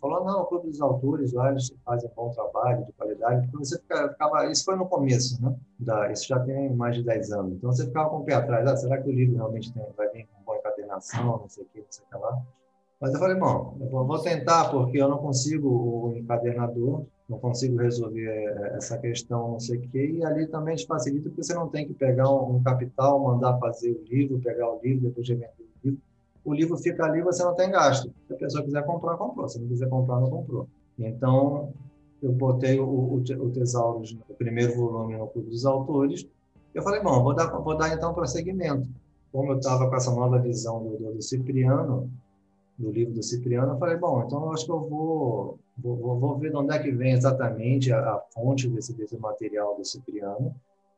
falou não, o Clube dos Autores lá eles fazem bom trabalho de qualidade, porque você ficava, isso foi no começo, né? Da, isso já tem mais de 10 anos, então você ficava com o pé atrás, ah, será que o livro realmente tem, vai vir com boa encadernação, não sei o que, não sei o que lá. Mas eu falei, bom, eu vou tentar, porque eu não consigo o encadernador, não consigo resolver eh, essa questão, não sei o quê, e ali também te facilita, porque você não tem que pegar um, capital, mandar fazer o livro, pegar o livro, depois de vender o livro. O livro fica ali, você não tem gasto. Se a pessoa quiser comprar, comprou. Se não quiser comprar, não comprou. Então, eu botei o, o, o o primeiro volume no Clube dos Autores. Eu falei, bom, vou dar, vou dar então prosseguimento. Como eu estava com essa nova visão do, do Cipriano, do livro do Cipriano, eu falei, bom, então eu acho que eu vou, vou, vou ver de onde é que vem exatamente a, a fonte desse, desse material do Cipriano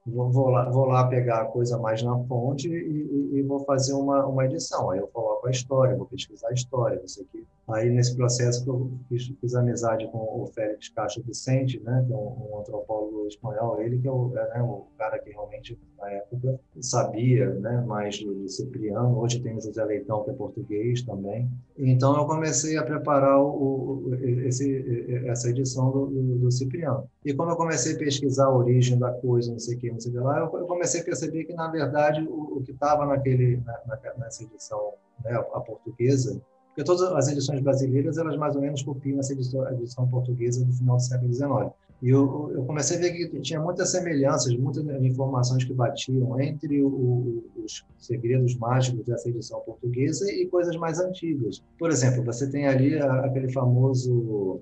vou, vou, lá, vou lá pegar a coisa mais na fonte e, e, e, vou fazer uma, uma edição. Aí eu coloco a história, vou pesquisar a história, isso aqui. Aí, nesse processo que eu fiz, fiz amizade com o Félix Castro Vicente, né, que é um, um antropólogo espanhol, ele que é o, né, o cara que realmente, na época, sabia né, mais do, Cipriano. Hoje tem o José Leitão, que é português também. Então, eu comecei a preparar o, o esse, essa edição do, do, do, Cipriano. E como eu comecei a pesquisar a origem da coisa, não sei o que, não sei o que lá, eu, comecei a perceber que, na verdade, o, o que estava naquele, na, nessa edição, né, a portuguesa, Porque todas as edições brasileiras, elas mais ou menos copiam essa edição, edição portuguesa do final do século XIX. E eu, eu, comecei a ver que tinha muitas semelhanças, muitas informações que batiam entre o, o, os segredos mágicos dessa edição portuguesa e coisas mais antigas. Por exemplo, você tem ali aquele famoso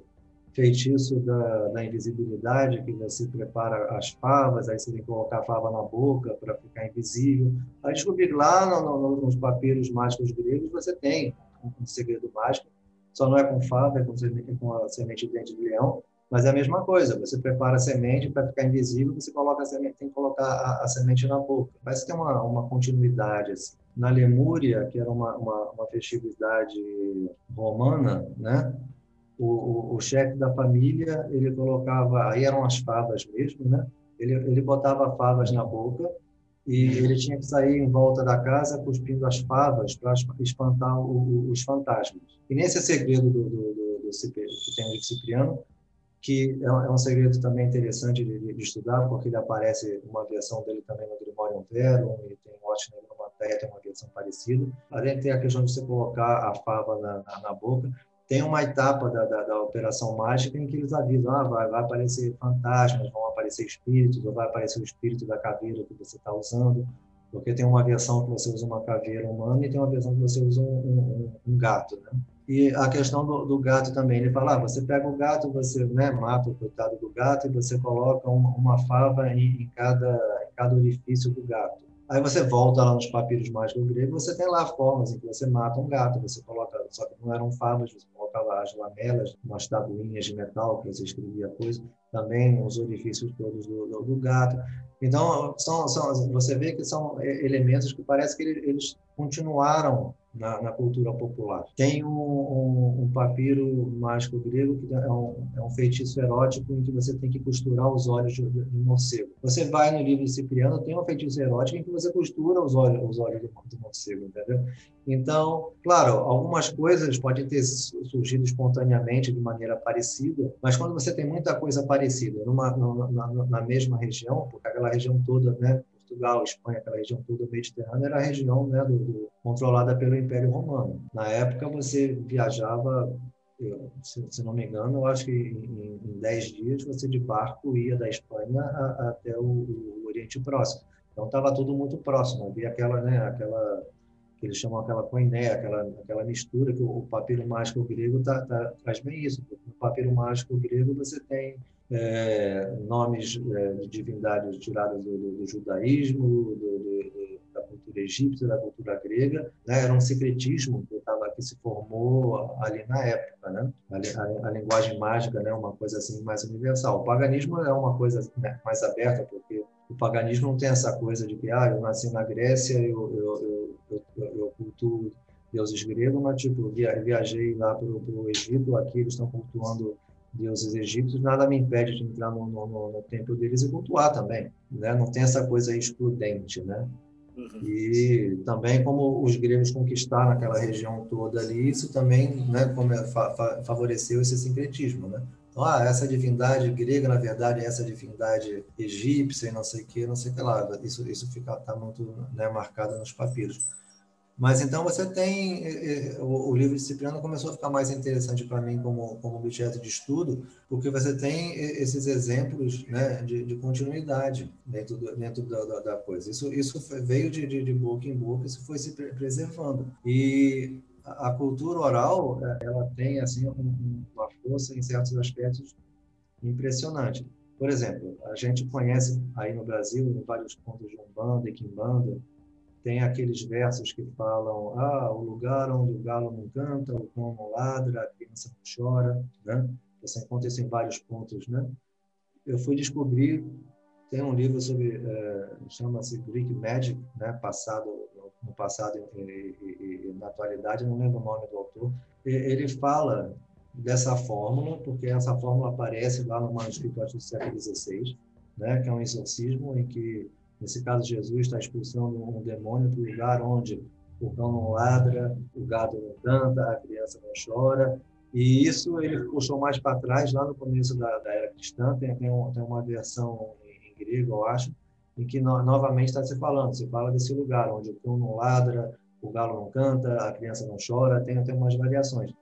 feitiço da, da, invisibilidade, que você prepara as favas, aí você tem que colocar a fava na boca para ficar invisível. Aí descobri que lá no, no, nos papiros mágicos gregos você tem um, segredo mágico, só não é com fava, é com, com a semente de dente de leão, mas é a mesma coisa. Você prepara a semente para ficar invisível, você coloca a semente, tem que colocar a, a semente na boca. Parece ter uma, uma continuidade assim. Na Lemúria, que era uma, uma, uma festividade romana, né? O, o, o chefe da família, ele colocava, aí eram as favas mesmo, né? Ele, ele botava favas na boca e ele tinha que sair em volta da casa cuspindo as favas para espantar o, os fantasmas. E nesse segredo do, do, do, do que tem o Cipriano, que é, é um segredo também interessante de, de, estudar, porque ele aparece uma versão dele também no Grimorium Verum, e tem Ótimo Neuromanteia, tem uma versão parecida. Além de ter a questão de você colocar a fava na, na, na boca, tem uma etapa da, da, da, operação mágica em que eles avisam, ah, vai, vai aparecer fantasmas, vão aparecer espíritos, ou vai aparecer o espírito da caveira que você está usando, porque tem uma versão que você usa uma caveira humana e tem uma versão que você usa um, um, um gato, né? E a questão do, do, gato também, ele fala, ah, você pega o gato, você né, mata o coitado do gato e você coloca uma, uma fava em, em, cada, em cada orifício do gato. Aí você volta lá nos papiros mágicos gregos, você tem lá formas em que você mata um gato, você coloca, só que não eram favas, você colocava as lamelas, umas tabuinhas de metal que você escrevia coisa, também os orifícios todos do, do, do gato. Então, são, são, você vê que são elementos que parece que eles continuaram na, na, cultura popular. Tem um, um, um, papiro mágico grego que é um, é um, feitiço erótico em que você tem que costurar os olhos de, de morcego. Você vai no livro de Cipriano, tem um feitiço erótico em que você costura os olhos, os olhos do, morcego, entendeu? Então, claro, algumas coisas podem ter surgido espontaneamente de maneira parecida, mas quando você tem muita coisa parecida numa, numa na, na mesma região, porque aquela região toda, né, Portugal, Espanha, aquela região toda mediterrânea, era a região né, do, do, controlada pelo Império Romano. Na época, você viajava, eu, se, se, não me engano, eu acho que em, em dez dias você de barco ia da Espanha a, até o, o, Oriente Próximo. Então, estava tudo muito próximo. Havia aquela, né, aquela que eles chamam aquela coiné, aquela, aquela mistura que o, o papiro mágico grego tá, tá, traz bem isso. No papiro mágico grego você tem é, nomes é, de divindades tiradas do, do, do judaísmo, do, da cultura egípcia, da cultura grega, né? era um secretismo que, tava, que se formou ali na época, né? a, a, a, linguagem mágica, né? uma coisa assim mais universal. O paganismo é uma coisa né, mais aberta, porque o paganismo não tem essa coisa de que ah, eu nasci na Grécia, eu, eu, eu, eu, eu cultuo deuses gregos, mas tipo, viajei lá para o Egito, aqui eles estão cultuando deuses egípcios, nada me impede de entrar no, no, no templo deles e cultuar também. Né? Não tem essa coisa excludente. Né? Uhum. E também como os gregos conquistaram aquela região toda ali, isso também né, como é, fa favoreceu esse sincretismo. Né? Então, ah, essa divindade grega, na verdade, é essa divindade egípcia e não sei o que, não sei o que lá. Isso, isso fica tá muito né, marcado nos papiros. Mas então você tem eh, eh, o, livro de Cipriano começou a ficar mais interessante para mim como, como objeto de estudo, porque você tem esses exemplos né, de, de continuidade dentro, do, dentro da, da, da, coisa. Isso, isso veio de, de, de boca em boca, isso foi se preservando. E a, cultura oral eh, ela tem assim um, uma força em certos aspectos impressionante. Por exemplo, a gente conhece aí no Brasil, em vários pontos de Umbanda e Quimbanda, tem aqueles versos que falam: ah, o lugar onde o galo não canta, o cão não ladra, a criança não chora, né? Você encontra isso em vários pontos, né? Eu fui descobrir tem um livro sobre é, chama-se Greek Magic, né? Passado no passado e, e, e, na atualidade, não lembro o nome do autor. Ele fala dessa fórmula porque essa fórmula aparece lá no manuscrito do século XVI, né? Que é um exorcismo em que Nesse caso, Jesus está expulsando um demônio do lugar onde o cão não ladra, o gado não canta, a criança não chora. E isso ele puxou mais para trás, lá no começo da, da era cristã. Tem, tem, um, tem, uma versão em, grego, eu acho, em que no, novamente está se falando. Se fala desse lugar onde o cão não ladra, o galo não canta, a criança não chora, tem até umas variações.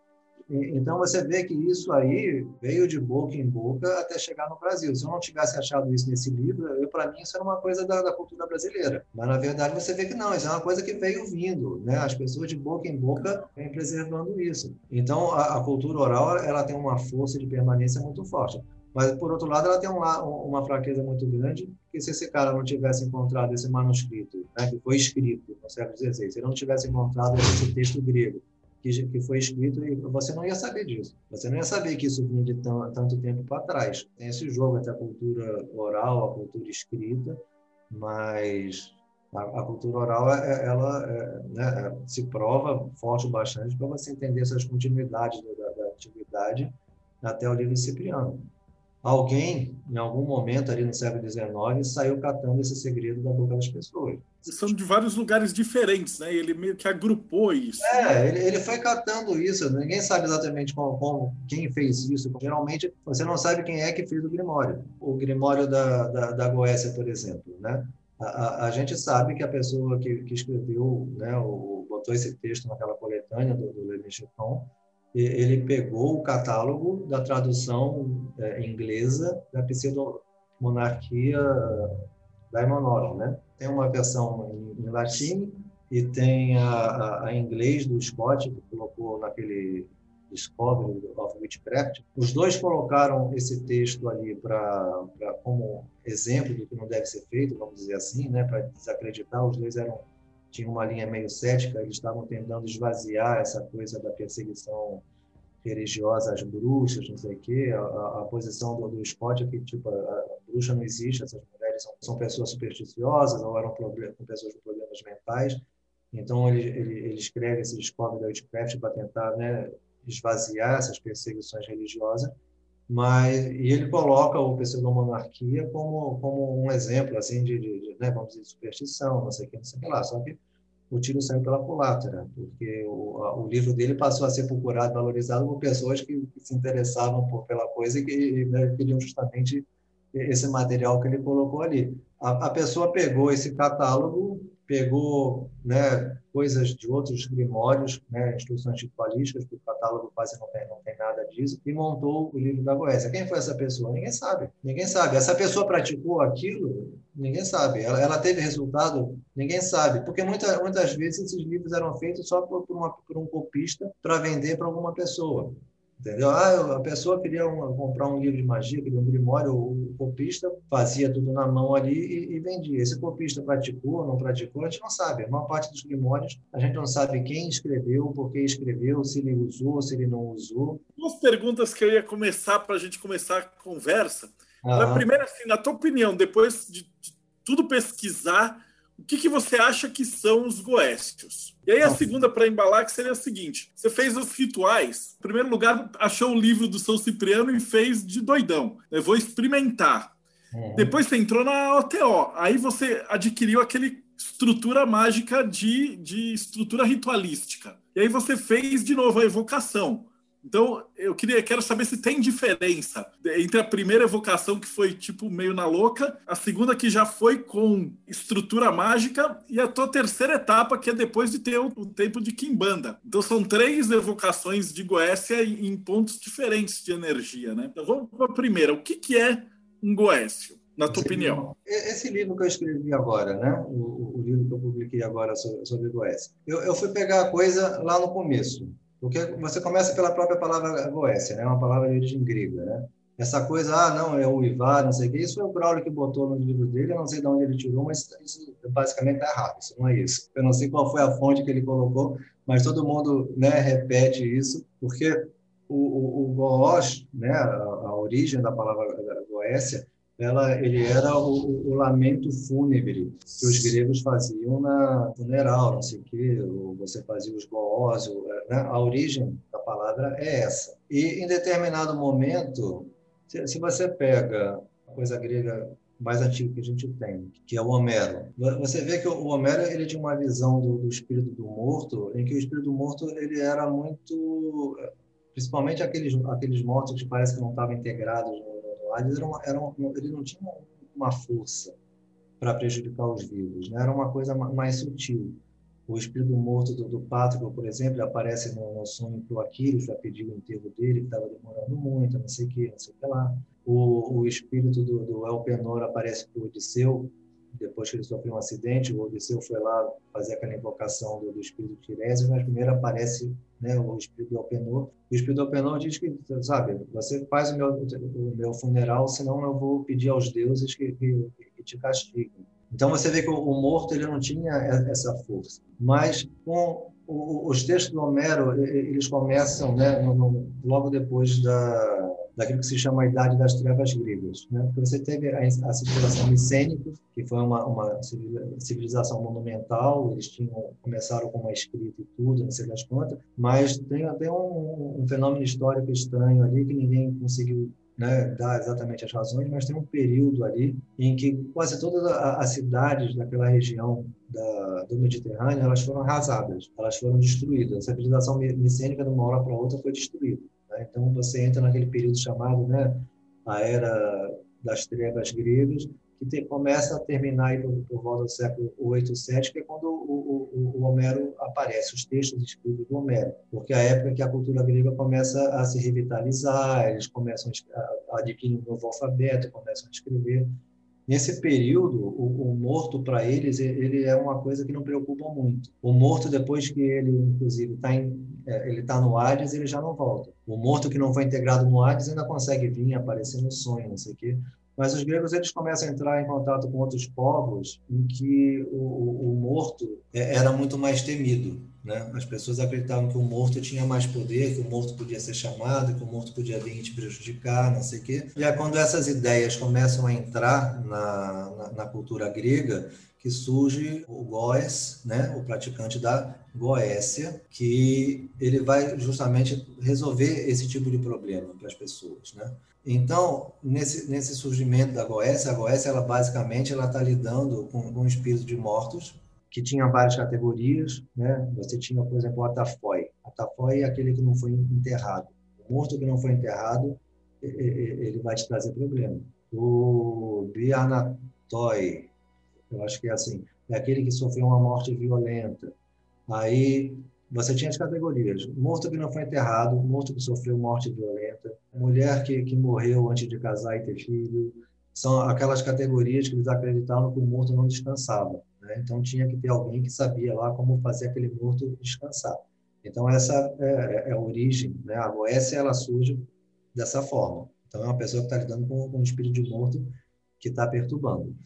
Então você vê que isso aí veio de boca em boca até chegar no Brasil. Se eu não tivesse achado isso nesse livro, para mim isso era uma coisa da, da, cultura brasileira. Mas na verdade você vê que não, isso é uma coisa que veio vindo, né? As pessoas de boca em boca vêm preservando isso. Então a, a cultura oral ela tem uma força de permanência muito forte. Mas, por outro lado, ela tem um, uma fraqueza muito grande, que se esse cara não tivesse encontrado esse manuscrito, né, que foi escrito no século XVI, se ele não tivesse encontrado esse texto grego, que, que foi escrito, você não ia saber disso. Você não ia saber que isso vinha de tão, tanto tempo para trás. Tem esse jogo entre a cultura oral, a cultura escrita, mas a, a cultura oral é, ela é, né, se prova forte bastante para você entender essas continuidades da, da antiguidade até o livro Cipriano alguém, em algum momento ali no século XIX, saiu catando esse segredo da boca das pessoas. São de vários lugares diferentes, né? Ele meio que agrupou isso. É, ele, ele foi catando isso. Ninguém sabe exatamente como, como, quem fez isso. Geralmente, você não sabe quem é que fez o Grimório. O Grimório da, da, da Goécia, por exemplo, né? A, a, a, gente sabe que a pessoa que, que escreveu, né, o, botou esse texto naquela coletânea do, do Le Micheton, ele pegou o catálogo da tradução é, inglesa da pseudo-monarquia da Emmanuel, né? Tem uma versão em, em latim e tem a, a, a, inglês do Scott, que colocou naquele Discovery of Witchcraft. Os dois colocaram esse texto ali para como exemplo do que não deve ser feito, vamos dizer assim, né? Para desacreditar. Os dois eram tinha uma linha meio cética, eles estavam tentando esvaziar essa coisa da perseguição religiosa às bruxas, não sei o quê. A, a, a posição do, do Scott é que, tipo, a, a, bruxa não existe, essas mulheres são, são pessoas supersticiosas ou eram com pessoas com problemas mentais. Então, ele, ele, ele escreve esse Discovery da Witchcraft para tentar né, esvaziar essas perseguições religiosas mas e ele coloca o pseudo-monarquia como como um exemplo assim de, de, de né, vamos dizer superstição não sei o que não sei o que lá. Só que o tiro saiu pela culatra porque o, a, o livro dele passou a ser procurado valorizado por pessoas que, que se interessavam por pela coisa e que né, queriam justamente esse material que ele colocou ali. A, a pessoa pegou esse catálogo pegou né, coisas de outros grimórios, né, instruções ritualísticas, que o catálogo quase não tem, não tem nada disso, e montou o livro da Goécia. Quem foi essa pessoa? Ninguém sabe. Ninguém sabe. Essa pessoa praticou aquilo? Ninguém sabe. Ela, ela teve resultado? Ninguém sabe. Porque muita, muitas vezes esses livros eram feitos só por, por, uma, por um copista para vender para alguma pessoa. Entendeu? Ah, a pessoa queria comprar um livro de magia, queria um grimório, o copista fazia tudo na mão ali e, e, vendia. Esse copista praticou ou não praticou, a gente não sabe. A maior parte dos grimórios, a gente não sabe quem escreveu, por que escreveu, se ele usou, se ele não usou. Duas perguntas que eu ia começar para a gente começar a conversa. A primeira, assim, na tua opinião, depois de, de tudo pesquisar, o que, que você acha que são os goécios? E aí a segunda para embalar que seria a seguinte: você fez os rituais. Em primeiro lugar, achou o livro do São Cipriano e fez de doidão. Eu vou experimentar. Uhum. Depois você entrou na OTO. Aí você adquiriu aquele estrutura mágica de, de estrutura ritualística. E aí você fez de novo a evocação. Então, eu queria, quero saber se tem diferença entre a primeira evocação, que foi tipo meio na louca, a segunda, que já foi com estrutura mágica, e a tua terceira etapa, que é depois de ter o, o tempo de Kimbanda. Então, são três evocações de Goécia em, em pontos diferentes de energia, né? Então, vamos para a primeira. O que, que é um Goécio? na tua esse opinião? Livro, esse livro que eu escrevi agora, né? O, o livro que eu publiquei agora sobre, sobre Goécia. Eu, eu fui pegar a coisa lá no começo. Porque você começa pela própria palavra Goécia, né? uma palavra de origem grega. Né? Essa coisa, ah, não, é o Ivar, não sei o quê, isso é o Braulio que botou no livro dele, eu não sei de onde ele tirou, mas isso basicamente está errado, isso não é isso. Eu não sei qual foi a fonte que ele colocou, mas todo mundo né, repete isso, porque o, o, o né, a, a origem da palavra Goécia, ela, ele era o, o, lamento fúnebre que os gregos faziam na funeral, não sei o quê, ou você fazia os goós, né? a origem da palavra é essa. E em determinado momento, se, se você pega a coisa grega mais antiga que a gente tem, que é o Homero. Você vê que o Homero ele tinha uma visão do, do espírito do morto, em que o espírito do morto ele era muito, principalmente aqueles aqueles mortos que parece que não estavam integrados no eles eram, eram, ele não tinha uma força para prejudicar os vivos, né? era uma coisa mais sutil. O espírito morto do, do por exemplo, aparece no, no sonho para o Aquiles para pedir o enterro dele, que estava demorando muito, não sei o que, não sei o que lá. O, o espírito do, do Elpenor aparece para o Odisseu, depois que ele sofreu um acidente, o Odisseu foi lá fazer aquela invocação do, do espírito Tirésio, mas primeiro aparece né, o espírito do Alpenor. O espírito do Alpenor diz que, sabe, você faz o meu, o meu funeral, senão eu vou pedir aos deuses que, que, que te castiguem. Então você vê que o, morto ele não tinha essa força. Mas com os textos do Homero, eles começam né, logo depois da daquilo que se chama a Idade das Trevas Gregas. Né? Porque você teve a, a civilização micênica, que foi uma, uma civilização monumental, eles tinham, começaram com uma escrita e tudo, não sei das quantas, mas tem até um, um fenômeno histórico estranho ali que ninguém conseguiu né, exatamente as razões, mas tem um período ali em que quase todas as cidades daquela região da, do Mediterrâneo elas foram arrasadas, elas foram destruídas. A civilização micênica, de uma hora para outra, foi destruída. Então, você entra naquele período chamado né, a Era das Trevas Gregas, que começa a terminar aí por, por volta do século 8, 7, que é quando o, o, o, Homero aparece, os textos escritos do Homero, porque é a época que a cultura grega começa a se revitalizar, eles começam a adquirir um novo alfabeto, começam a escrever. Nesse período, o, o morto para eles ele é uma coisa que não preocupa muito. O morto depois que ele inclusive está é, ele está no Hades, ele já não volta. O morto que não foi integrado no Hades ainda consegue vir aparecer no sonho, não sei o quê. Mas os gregos eles começam a entrar em contato com outros povos em que o, o morto é, era muito mais temido. Né? As pessoas acreditavam que o morto tinha mais poder, que o morto podia ser chamado, que o morto podia vir te prejudicar, não sei o quê. E é quando essas ideias começam a entrar na, na, na cultura grega que surge o Goes, né? o praticante da Goécia, que ele vai justamente resolver esse tipo de problema para as pessoas. Né? Então, nesse, nesse surgimento da Goécia, a Goécia, ela basicamente está lidando com, com um espírito de mortos, que tinha várias categorias, né? Você tinha, por exemplo, o atafoi. Atafoi é aquele que não foi enterrado. O morto que não foi enterrado, ele vai te trazer problema. O bianatoi, eu acho que é assim, é aquele que sofreu uma morte violenta. Aí você tinha as categorias: morto que não foi enterrado, morto que sofreu morte violenta, mulher que, que morreu antes de casar e ter filho. São aquelas categorias que eles acreditavam que o morto não descansava. Né? Então tinha que ter alguém que sabia lá como fazer aquele morto descansar. Então essa é, é, é a origem, né? A Goécia ela surge dessa forma. Então é uma pessoa que está lidando com, com um espírito de morto que está perturbando.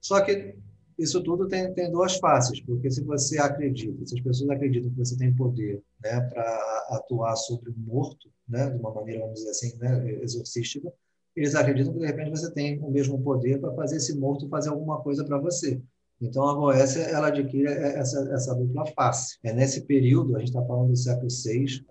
Só que isso tudo tem, tem duas faces, porque se você acredita, se as pessoas acreditam que você tem poder né, para atuar sobre o morto, né, de uma maneira, vamos dizer assim, né, exorcística, eles acreditam que de repente você tem o mesmo poder para fazer esse morto fazer alguma coisa para você. Então, a Goécia ela adquire essa, essa dupla face. É nesse período, a gente está falando do século VI,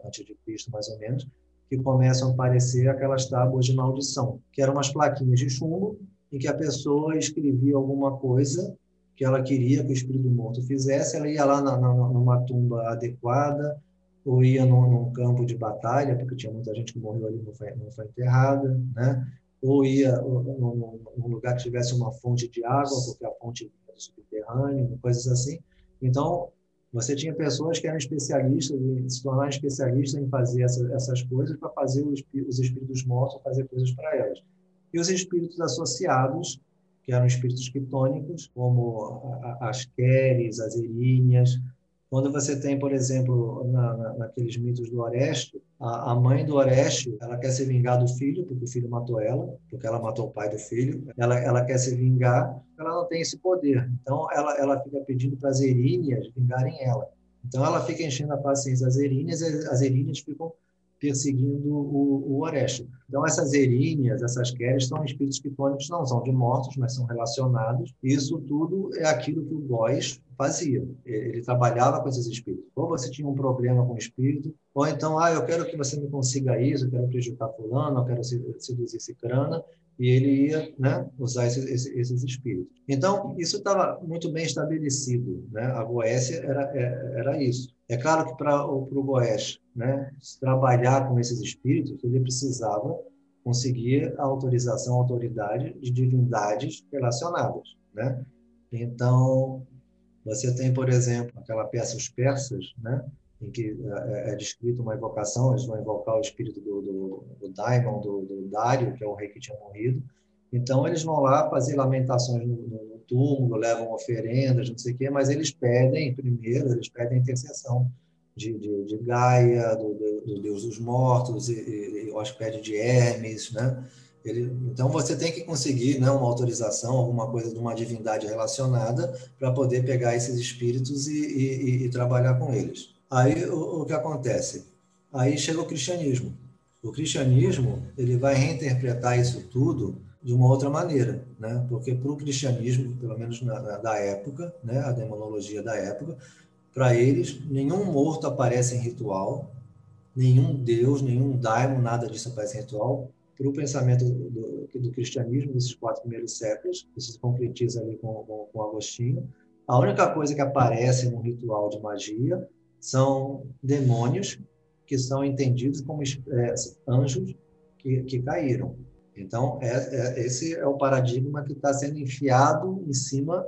Cristo, mais ou menos, que começam a aparecer aquelas tábuas de maldição, que eram umas plaquinhas de chumbo em que a pessoa escrevia alguma coisa que ela queria que o espírito morto fizesse, ela ia lá na, na, numa tumba adequada, ou ia num, num, campo de batalha, porque tinha muita gente que morreu ali não foi, não foi enterrada, né? ou ia num, num lugar que tivesse uma fonte de água, porque a fonte subterrâneo, coisas assim. Então, você tinha pessoas que eram especialistas, se tornaram especialistas em fazer essa, essas coisas para fazer os, os espíritos mortos fazer coisas para elas. E os espíritos associados, que eram espíritos quitônicos, como as queres, as eríneas, quando você tem, por exemplo, na, na, naqueles mitos do Orestes, a, a, mãe do Orestes, ela quer se vingar do filho, porque o filho matou ela, porque ela matou o pai do filho. Ela, ela quer se vingar, ela não tem esse poder. Então, ela, ela fica pedindo para as eríneas vingarem ela. Então, ela fica enchendo a paciência das eríneas, as eríneas ficam perseguindo o, o Orestes. Então, essas eríneas, essas queres, são espíritos pitônicos, não são de mortos, mas são relacionados. Isso tudo é aquilo que o Góis fazia. Ele trabalhava com esses espíritos. Ou você tinha um problema com o espírito, ou então, ah, eu quero que você me consiga isso, eu quero prejudicar fulano, eu quero seduzir cicrana, e ele ia né, usar esses, esses, espíritos. Então, isso estava muito bem estabelecido. Né? A Goécia era, é, era isso. É claro que para o Goés né, trabalhar com esses espíritos, ele precisava conseguir a autorização, a autoridade de divindades relacionadas. Né? Então, Você tem, por exemplo, aquela peça Os Persas, né? Em que é, é descrito uma invocação, eles vão invocar o espírito do, do, do Daimon, do, do Dário, que é o rei que tinha morrido. Então, eles vão lá fazer lamentações no, no túmulo, levam oferendas, não sei o quê, mas eles pedem, primeiro, eles pedem intercessão de, de, de Gaia, do, do, do, Deus dos Mortos, e, e, e o aspecto de Hermes, né? Ele, então você tem que conseguir né, uma autorização, alguma coisa de uma divindade relacionada para poder pegar esses espíritos e, e, e, trabalhar com eles. Aí o, o, que acontece? Aí chega o cristianismo. O cristianismo ele vai reinterpretar isso tudo de uma outra maneira, né? Porque para o cristianismo, pelo menos na, na, da época, né, a demonologia da época, para eles nenhum morto aparece em ritual, nenhum deus, nenhum daimon, nada disso aparece em ritual para o pensamento do, do, cristianismo desses quatro primeiros séculos, isso se concretiza ali com, com, com Agostinho. A única coisa que aparece no ritual de magia são demônios que são entendidos como é, anjos que, que caíram. Então, é, é, esse é o paradigma que está sendo enfiado em cima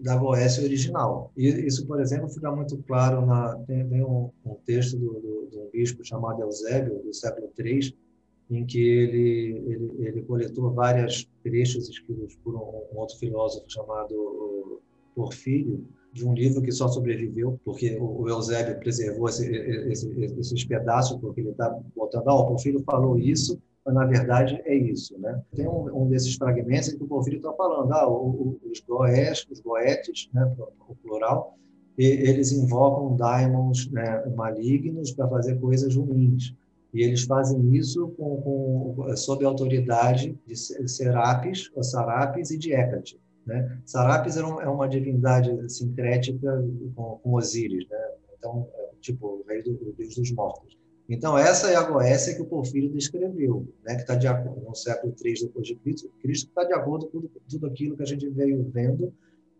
da Goécia original. E isso, por exemplo, fica muito claro na tem, tem um, um, texto do, do, do, bispo chamado Eusébio do século III, em que ele, ele, ele coletou vários trechos escritos por um, um outro filósofo chamado Porfírio, de um livro que só sobreviveu porque o, Eusébio preservou esse, esse, esses pedaços, porque ele está botando, ah, o Porfírio falou isso, mas na verdade é isso. Né? Tem um, um desses fragmentos em que o Porfírio está falando, ah, os goés, os goetes, né, o plural, e, eles invocam daimons né, malignos para fazer coisas ruins. E eles fazem isso com, com, sob a autoridade de Serapis, ou Sarapis e de Hecate. Né? Sarapis um, é uma divindade sincrética com, com Osíris, né? então, é, tipo, o rei do, dos mortos. Então, essa é a Goécia que o Porfírio descreveu, né? que está de acordo, no século III depois de Cristo, Cristo está de acordo com tudo, aquilo que a gente veio vendo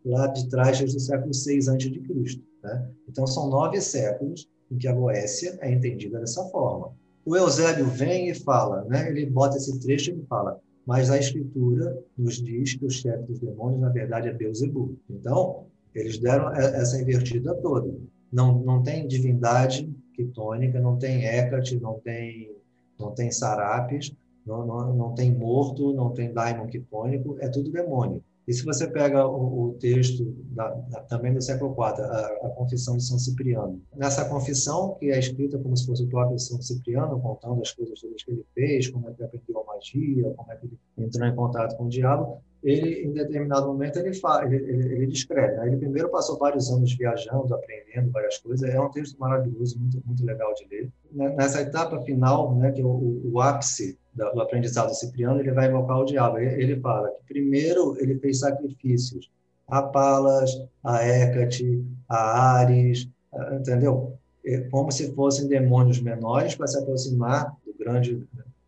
lá de trás, desde o século VI a.C. Né? Então, são nove séculos em que a Goécia é entendida dessa forma o Eusébio vem e fala, né? ele bota esse trecho e fala, mas a Escritura nos diz que o chefe dos demônios, na verdade, é Beuzebu. Então, eles deram essa invertida toda. Não, não tem divindade quitônica, não tem Hecate, não tem, não tem Sarapis, não, não, não tem morto, não tem daimon quitônico, é tudo demônio. E se você pega o, o texto da, da, também do século IV, a, a, Confissão de São Cipriano, nessa confissão, que é escrita como se fosse o próprio São Cipriano, contando as coisas todas que ele fez, como é que aprendeu a magia, como é que ele entrou em contato com o diabo, ele, em determinado momento, ele, fala, ele, ele, descreve. Né? Ele primeiro passou vários anos viajando, aprendendo várias coisas. É um texto maravilhoso, muito, muito legal de ler. Nessa etapa final, né, que é o, o ápice do aprendizado cipriano, ele vai invocar o diabo. Ele fala que primeiro ele fez sacrifícios a Palas, a Hecate, a Ares, entendeu? Como se fossem demônios menores para se aproximar do grande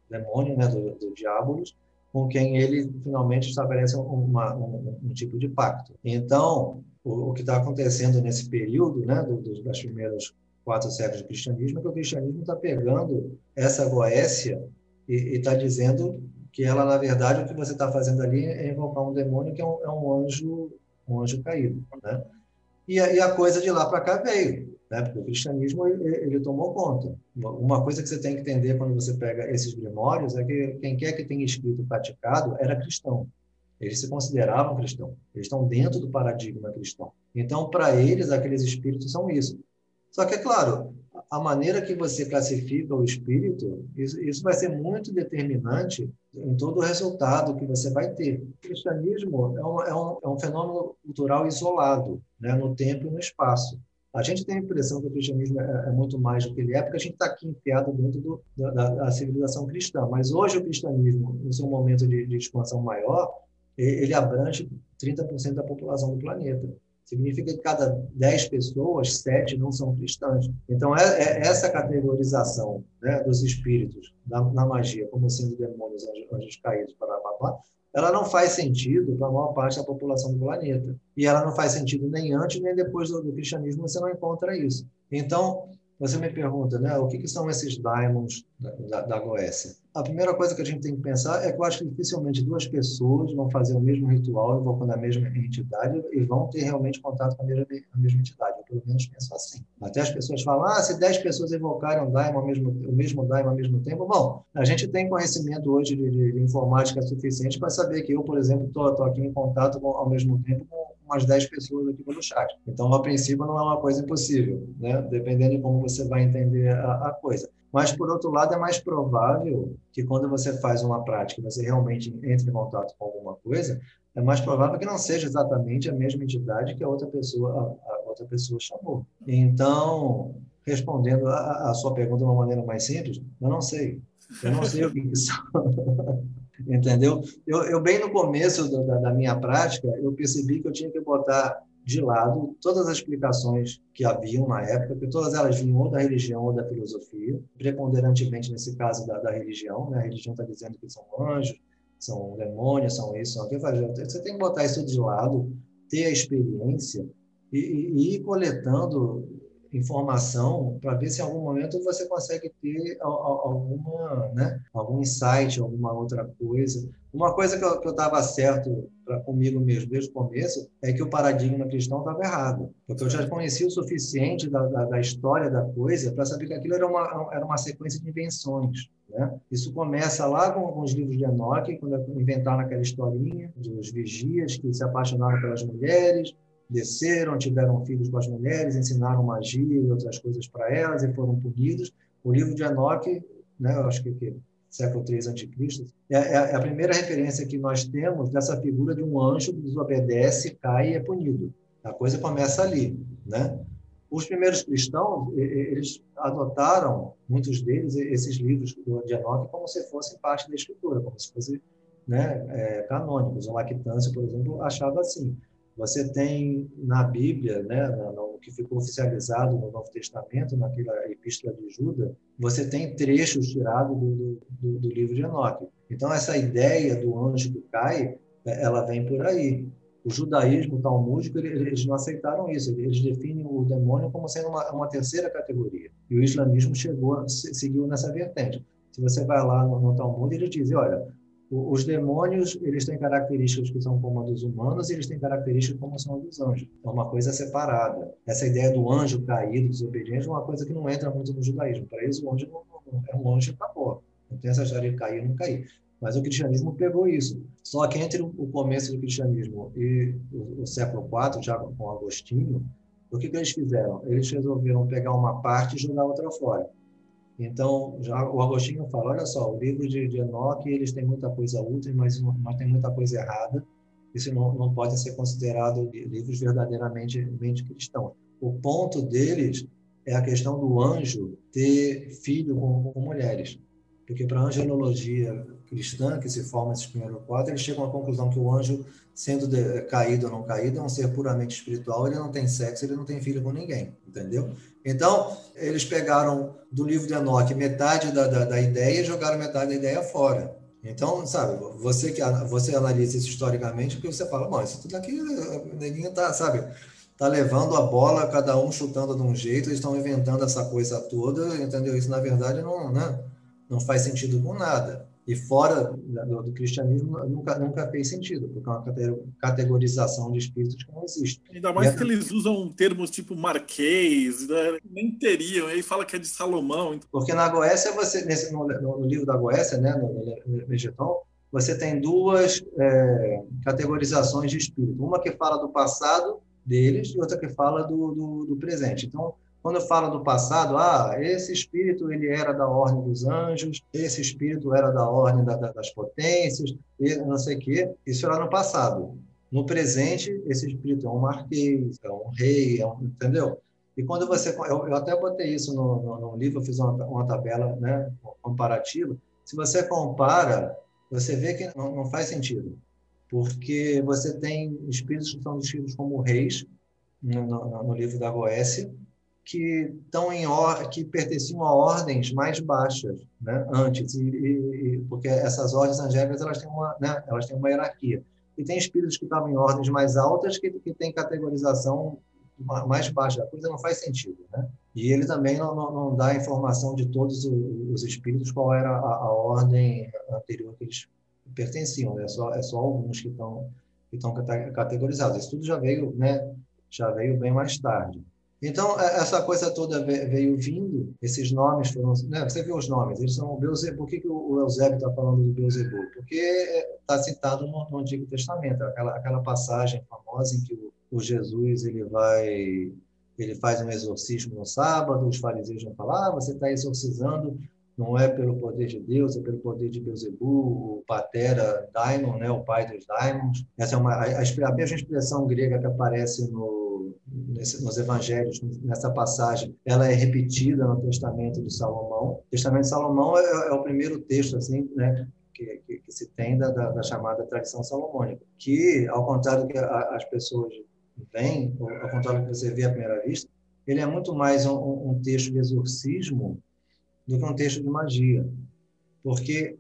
demônio, né, do, do Diabolos, com quem ele finalmente estabelece uma, um, um, tipo de pacto. Então, o, o que está acontecendo nesse período, né, do, do, das primeiras quatro séculos do cristianismo, é que o cristianismo está pegando essa Goécia e está dizendo que ela, na verdade, o que você está fazendo ali é invocar um demônio que é um, é um anjo, um anjo caído, né? E, e a coisa de lá para cá veio né? porque o cristianismo ele, ele, tomou conta. Uma coisa que você tem que entender quando você pega esses grimórios é que quem quer que tenha escrito praticado era cristão. Eles se consideravam cristãos. Eles estão dentro do paradigma cristão. Então, para eles, aqueles espíritos são isso. Só que, é claro, a maneira que você classifica o espírito, isso, isso, vai ser muito determinante em todo o resultado que você vai ter. O cristianismo é um, é um, é um fenômeno cultural isolado, né, no tempo e no espaço. A gente tem a impressão que o cristianismo é, é muito mais do que ele é, porque a gente está aqui enfiado dentro do, da, da, civilização cristã. Mas hoje o cristianismo, no seu momento de, de expansão maior, ele abrange 30% da população do planeta. Significa que cada 10 pessoas, 7 não são cristãs. Então, é, é essa categorização né, dos espíritos na, na, magia, como sendo demônios, anjos, anjos caídos, para ela não faz sentido para a maior parte da população do planeta. E ela não faz sentido nem antes nem depois do, do cristianismo, você não encontra isso. Então, você me pergunta, né, o que, que são esses daimons da, da, da Goécia? A primeira coisa que a gente tem que pensar é que eu acho que dificilmente duas pessoas vão fazer o mesmo ritual invocando a mesma entidade e vão ter realmente contato com a mesma, a mesma entidade. Eu, pelo menos, penso assim. Até as pessoas falam, ah, se dez pessoas invocarem um mesmo, o mesmo daimon ao mesmo tempo, bom, a gente tem conhecimento hoje de, de, de informática suficiente para saber que eu, por exemplo, estou aqui em contato com, ao mesmo tempo com umas 10 pessoas aqui no chat. Então, a princípio, não é uma coisa impossível, né? dependendo de como você vai entender a, a coisa. Mas, por outro lado, é mais provável que quando você faz uma prática, você realmente entre em contato com alguma coisa, é mais provável que não seja exatamente a mesma entidade que a outra pessoa, a, a outra pessoa chamou. Então, respondendo a, a, sua pergunta de uma maneira mais simples, eu não sei. Eu não sei o que isso. Entendeu? Eu, eu, bem no começo da, da minha prática, eu percebi que eu tinha que botar de lado todas as explicações que haviam na época, porque todas elas vinham ou da religião ou da filosofia, preponderantemente nesse caso da, da religião, né? a religião está dizendo que são anjos, são demônios, são isso, são aquilo. Você tem que botar isso de lado, ter a experiência e, e ir coletando informação para ver se em algum momento você consegue ter alguma, né, algum insight, alguma outra coisa. Uma coisa que eu estava certo para comigo mesmo desde o começo é que o paradigma cristão estava errado, porque eu já conhecia o suficiente da, da, da história da coisa para saber que aquilo era uma, era uma sequência de invenções. Né? Isso começa lá com, com os livros de Enoch, quando inventaram aquela historinha dos vigias que se apaixonaram pelas mulheres, desceram, tiveram filhos com as mulheres, ensinaram magia e outras coisas para elas e foram punidos. O livro de Enoch, né, eu acho que, que século III a.C., é, é, é a primeira referência que nós temos dessa figura de um anjo que desobedece, cai e é punido. A coisa começa ali, né? Os primeiros cristãos, eles adotaram, muitos deles, esses livros de Enoch como se fossem parte da escritura, como se fossem né, é, canônicos. O Lactância, por exemplo, achava assim. Você tem na Bíblia, né, no que ficou oficializado no Novo Testamento, naquela Epístola de Judas, você tem trechos tirados do, do, do livro de Enoque. Então, essa ideia do anjo que cai, é, ela vem por aí. O judaísmo talmúdico, eles não aceitaram isso. Eles definem o demônio como sendo uma, uma terceira categoria. E o islamismo chegou, seguiu nessa vertente. Se você vai lá no, no Talmud, eles dizem, olha, os demônios, eles têm características que são como a dos humanos e eles têm características como são a dos anjos. É uma coisa separada. Essa ideia do anjo caído, desobediente, é uma coisa que não entra muito no judaísmo. Para eles, o anjo não, não, é um anjo e acabou. Não tem essa história de cair ou não cair. Mas o cristianismo pegou isso. Só que entre o começo do cristianismo e o, o século IV, já com Agostinho, o que, que eles fizeram? Eles resolveram pegar uma parte e jogar outra fora. Então, já o Agostinho fala, olha só, o livro de, de Enoch, eles têm muita coisa útil, mas, mas tem muita coisa errada. Isso não, não pode ser considerado livros verdadeiramente cristãos. O ponto deles é a questão do anjo ter filho com, com mulheres. Porque para a angelologia cristã, que se forma esses primeiros quadros, eles chegam à conclusão que o anjo, sendo de, caído ou não caído, é um ser puramente espiritual, ele não tem sexo, ele não tem filho com ninguém, entendeu? Então, eles pegaram do livro de Enoch metade da, da, da ideia e jogaram metade da ideia fora. Então, sabe, você que você analisa isso historicamente, porque você fala, bom, isso tudo aqui, o neguinho tá, sabe, tá levando a bola, cada um chutando de um jeito, eles estão inventando essa coisa toda, entendeu? Isso, na verdade, não, né, não faz sentido com nada e fora do, do, cristianismo nunca, nunca fez sentido, porque é uma categorização de espíritos que não existe. Ainda mais e que eles usam termos tipo marquês, né? nem teriam, aí fala que é de Salomão. Então... Porque na Goécia, você, nesse, no, no, livro da Goécia, né, no Vegetal, você tem duas é, categorizações de espírito. Uma que fala do passado deles e outra que fala do, do, do presente. Então, quando fala do passado, ah, esse espírito ele era da ordem dos anjos, esse espírito era da ordem da, da, das potências, e não sei o quê, isso era no passado. No presente, esse espírito é um marquês, é um rei, é um, entendeu? E quando você, eu, eu até botei isso no, no, no, livro, eu fiz uma, uma tabela né, comparativa. Se você compara, você vê que não, não faz sentido, porque você tem espíritos que são descritos como reis no, no, no livro da Goécia, que estão em or que pertenciam a ordens mais baixas, né, antes, e, e, porque essas ordens angélicas elas têm uma, né, elas têm uma hierarquia. E tem espíritos que estavam em ordens mais altas que, que têm categorização mais baixa. A coisa não faz sentido, né? E ele também não, não, não dá informação de todos os espíritos qual era a, a ordem anterior que eles pertenciam, né? é, só, é só alguns que estão que estão categorizados. Isso tudo já veio, né? Já veio bem mais tarde. Então, é, essa coisa toda veio vindo, esses nomes foram. Né, você viu os nomes, eles são o. Por que, que o Eusébio está falando do Beelzebub? Porque está citado no, no, Antigo Testamento, aquela, aquela passagem famosa em que o, o Jesus ele vai ele faz um exorcismo no sábado, os fariseus vão falar, ah, você está exorcizando, não é pelo poder de Deus, é pelo poder de Beuzebu, o Patera Daimon, né, o pai dos Daimons. Essa é uma, a, a, a mesma expressão grega que aparece no, nesse, nos evangelhos, nessa passagem, ela é repetida no Testamento de Salomão. O Testamento de Salomão é, é o primeiro texto assim, né, que, que, que, se tem da, da, chamada tradição salomônica, que, ao contrário do que a, as pessoas veem, ao contrário do que você vê à primeira vista, ele é muito mais um, um texto de exorcismo do que um texto de magia. Porque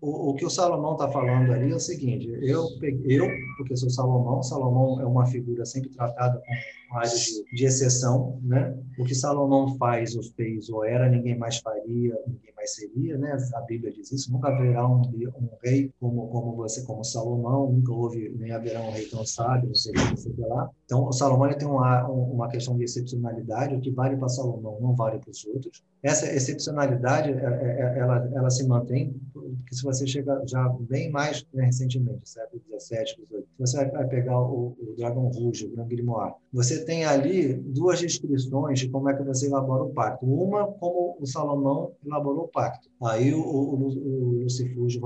o, o que o Salomão está falando ali é o seguinte: eu, eu, porque sou Salomão, Salomão é uma figura sempre tratada com áreas de, de exceção, né? O que Salomão faz ou fez ou era, ninguém mais faria, ninguém mais seria, né? A Bíblia diz isso. Nunca haverá um, um rei como como você, como Salomão. Nunca houve nem haverá um rei tão sábio, não sei, não sei lá. Então, o Salomão tem uma uma questão de excepcionalidade. O que vale para Salomão não vale para os outros. Essa excepcionalidade, é, é, é, ela ela se mantém porque se você chega já bem mais né, recentemente, século XVII, XVIII, você vai pegar o, o Dragon Rouge, o Grand Grimoire, você tem ali duas descrições de como é que você elabora o pacto. Uma, como o Salomão elaborou o pacto. Aí o, o, o Lucifúgio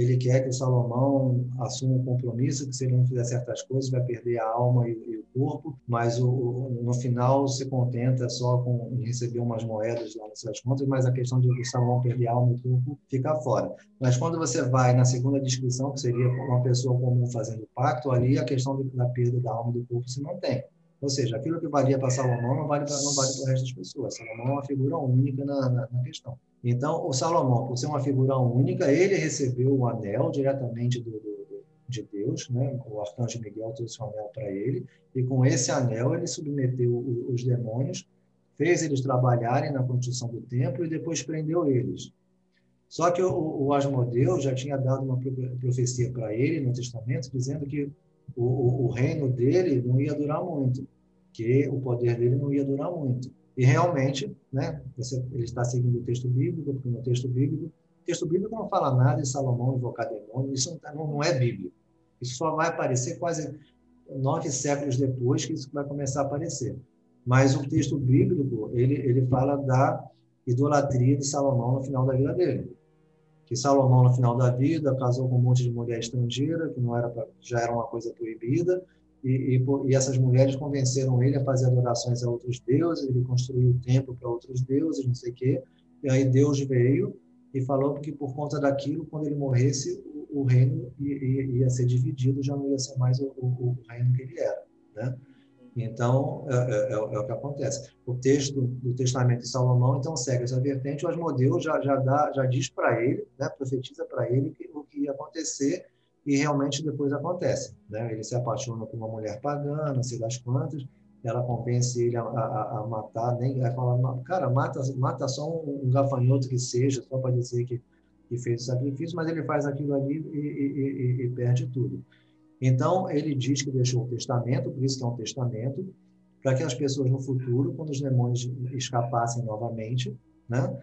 ele quer que o Salomão assuma um compromisso que se ele não fizer certas coisas vai perder a alma e, e o corpo, mas o, o, no final se contenta só com receber umas moedas lá nas suas contas, mas a questão de o Salomão perder a alma e o corpo fica fora. Mas quando você vai na segunda descrição, que seria uma pessoa comum fazendo pacto, ali a questão da perda da alma e do corpo se mantém. Ou seja, aquilo que valia para Salomão não vale para vale o resto das pessoas. Salomão é uma figura única na, na, na, questão. Então, o Salomão, por ser uma figura única, ele recebeu o anel diretamente do, do, de Deus, né? o arcanjo Miguel trouxe o anel para ele, e com esse anel ele submeteu os demônios, fez eles trabalharem na construção do templo e depois prendeu eles. Só que o, o Asmodeu já tinha dado uma profecia para ele no Testamento, dizendo que o, o, reino dele não ia durar muito, que o poder dele não ia durar muito. E realmente, né, você, ele está seguindo o texto bíblico, porque no texto bíblico, o texto bíblico não fala nada de Salomão invocar demônio, isso não, não, não é bíblico. Isso só vai aparecer quase nove séculos depois que isso vai começar a aparecer. Mas o texto bíblico, ele, ele fala da idolatria de Salomão no final da vida dele que Salomão, no final da vida, casou com um monte de mulher estrangeira, que não era pra, já era uma coisa proibida, e, e, e, essas mulheres convenceram ele a fazer adorações a outros deuses, ele construiu o templo para outros deuses, não sei o quê, e aí Deus veio e falou que por conta daquilo, quando ele morresse, o, o reino ia, ia, ser dividido, já não ia ser mais o, o, o reino que ele era, né? Então, é, é, é, é, o que acontece. O texto do Testamento de Salomão, então, segue essa vertente. O Asmodeu já, já, dá, já diz para ele, né, profetiza para ele que, o que ia acontecer e realmente depois acontece. Né? Ele se apaixona por uma mulher pagã, não sei das quantas, ela convence ele a, a, a matar, nem vai falar, cara, mata, mata só um, um gafanhoto que seja, só para dizer que, que fez o sacrifício, mas ele faz aquilo ali e, e, e, e perde tudo. Então, ele diz que deixou um testamento, por isso que é um testamento, para que as pessoas no futuro, quando os demônios escapassem novamente, né,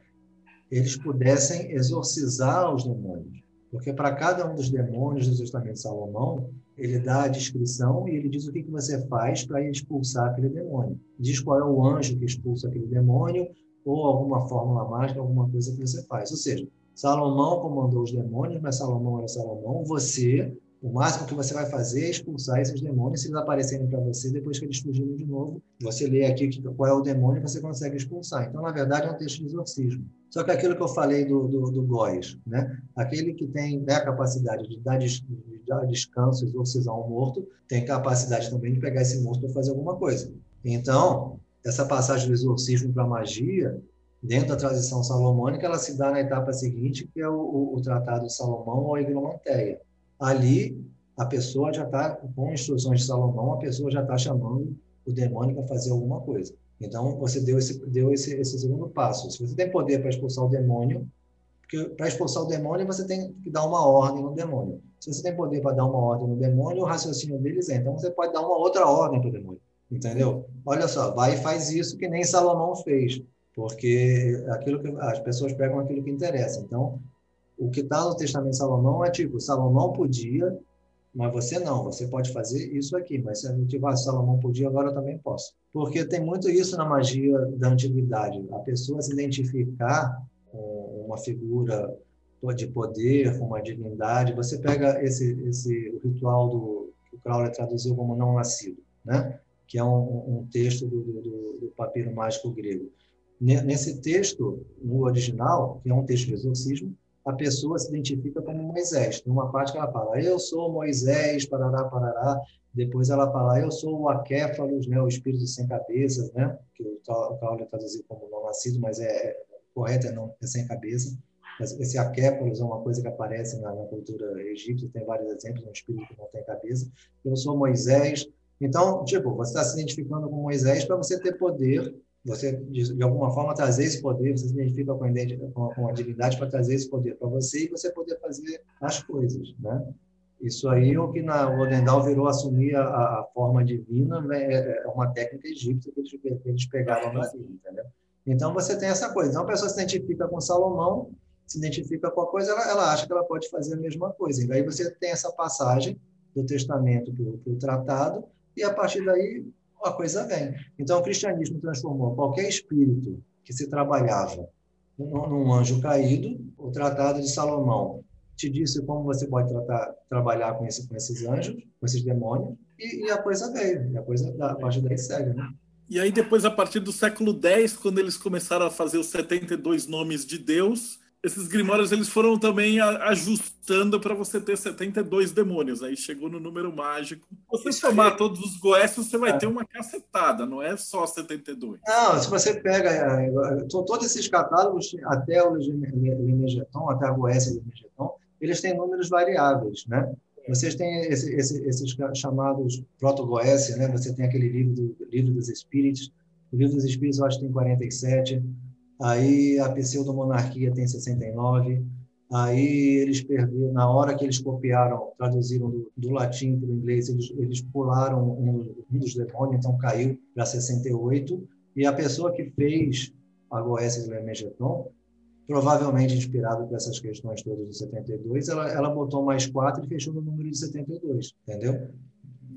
eles pudessem exorcizar os demônios. Porque para cada um dos demônios do testamento de Salomão, ele dá a descrição e ele diz o que, que você faz para expulsar aquele demônio. Diz qual é o anjo que expulsa aquele demônio, ou alguma fórmula mágica, alguma coisa que você faz. Ou seja, Salomão comandou os demônios, mas Salomão era Salomão. Você o máximo que você vai fazer é expulsar esses demônios. Se eles aparecerem para você, depois que eles fugirem de novo, você lê aqui qual é o demônio e você consegue expulsar. Então, na verdade, é um texto de exorcismo. Só que aquilo que eu falei do, do, do Góis, né? aquele que tem né, a capacidade de dar, des, de dar descanso, exorcizar um morto, tem capacidade também de pegar esse morto para fazer alguma coisa. Então, essa passagem do exorcismo para magia, dentro da tradição salomônica, ela se dá na etapa seguinte, que é o, o, o Tratado de Salomão ou a Higromanteia ali a pessoa já está, com instruções de Salomão, a pessoa já está chamando o demônio para fazer alguma coisa. Então, você deu esse, deu esse, esse segundo passo. Se você tem poder para expulsar o demônio, porque para expulsar o demônio, você tem que dar uma ordem no demônio. Se você tem poder para dar uma ordem no demônio, o raciocínio deles é, então você pode dar uma outra ordem para o demônio. Entendeu? Olha só, vai e faz isso que nem Salomão fez, porque aquilo que as pessoas pegam aquilo que interessa. Então, o que está no Testamento de Salomão é tipo, Salomão podia, mas você não, você pode fazer isso aqui, mas se a gente vai, Salomão podia, agora eu também posso. Porque tem muito isso na magia da antiguidade, a pessoa se identificar com uma figura de poder, com uma divindade. Você pega esse, esse o ritual do que o Crowley traduziu como não nascido, né? que é um, um texto do, do, do, papiro mágico grego. Nesse texto, no original, que é um texto de exorcismo, a pessoa se identifica como Moisés. Numa parte que ela fala, eu sou Moisés, parará, parará. Depois ela fala, eu sou o Aquéfalos, né, o espírito sem cabeças, né, que o Crowley traduziu como não nascido, mas é, é correto, é, não, é sem cabeça. Esse Aquéfalos é uma coisa que aparece na, na cultura egípcia, tem vários exemplos, um espírito que não tem cabeça. Eu sou Moisés. Então, tipo, você está se identificando com Moisés para você ter poder você, de, alguma forma, trazer esse poder, você se identifica com a, com, a divindade para trazer esse poder para você e você poder fazer as coisas, né? Isso aí é o que na Odendal virou assumir a, a forma divina, né? é, é uma técnica egípcia que eles, que eles pegaram na vida? Então você tem essa coisa. Então a pessoa se identifica com Salomão, se identifica com a coisa, ela, ela acha que ela pode fazer a mesma coisa. E aí você tem essa passagem do testamento para o tratado, e a partir daí a coisa vem. Então, o cristianismo transformou qualquer espírito que se trabalhava num anjo caído, o Tratado de Salomão te disse como você pode tratar, trabalhar com, esse, com esses anjos, com esses demônios, e, e a coisa veio, e a coisa a partir daí segue, né? E aí depois, a partir do século X, quando eles começaram a fazer os 72 nomes de Deus, esses grimórios eles foram também ajustando para você ter 72 demônios. Aí chegou no número mágico. Se você somar todos os goécios, você vai é. ter uma cacetada, não é só 72. Não, se você pega é, é, todos esses catálogos, até o Limegeton, até a Goécia Limegeton, eles têm números variáveis, né? Vocês têm esse, esse, esses chamados proto-Goécia, né? Você tem aquele livro, do, livro dos Espíritos. O livro dos Espíritos, eu acho que tem 47 aí a pseudomonarquia tem 69, aí eles perderam, na hora que eles copiaram, traduziram do, do latim para o inglês, eles, eles pularam um, um, dos demônios, então caiu para 68, e a pessoa que fez a Goécia de Lemegeton, provavelmente inspirado por essas questões todas do 72, ela, ela botou mais quatro e fechou no número de 72, entendeu?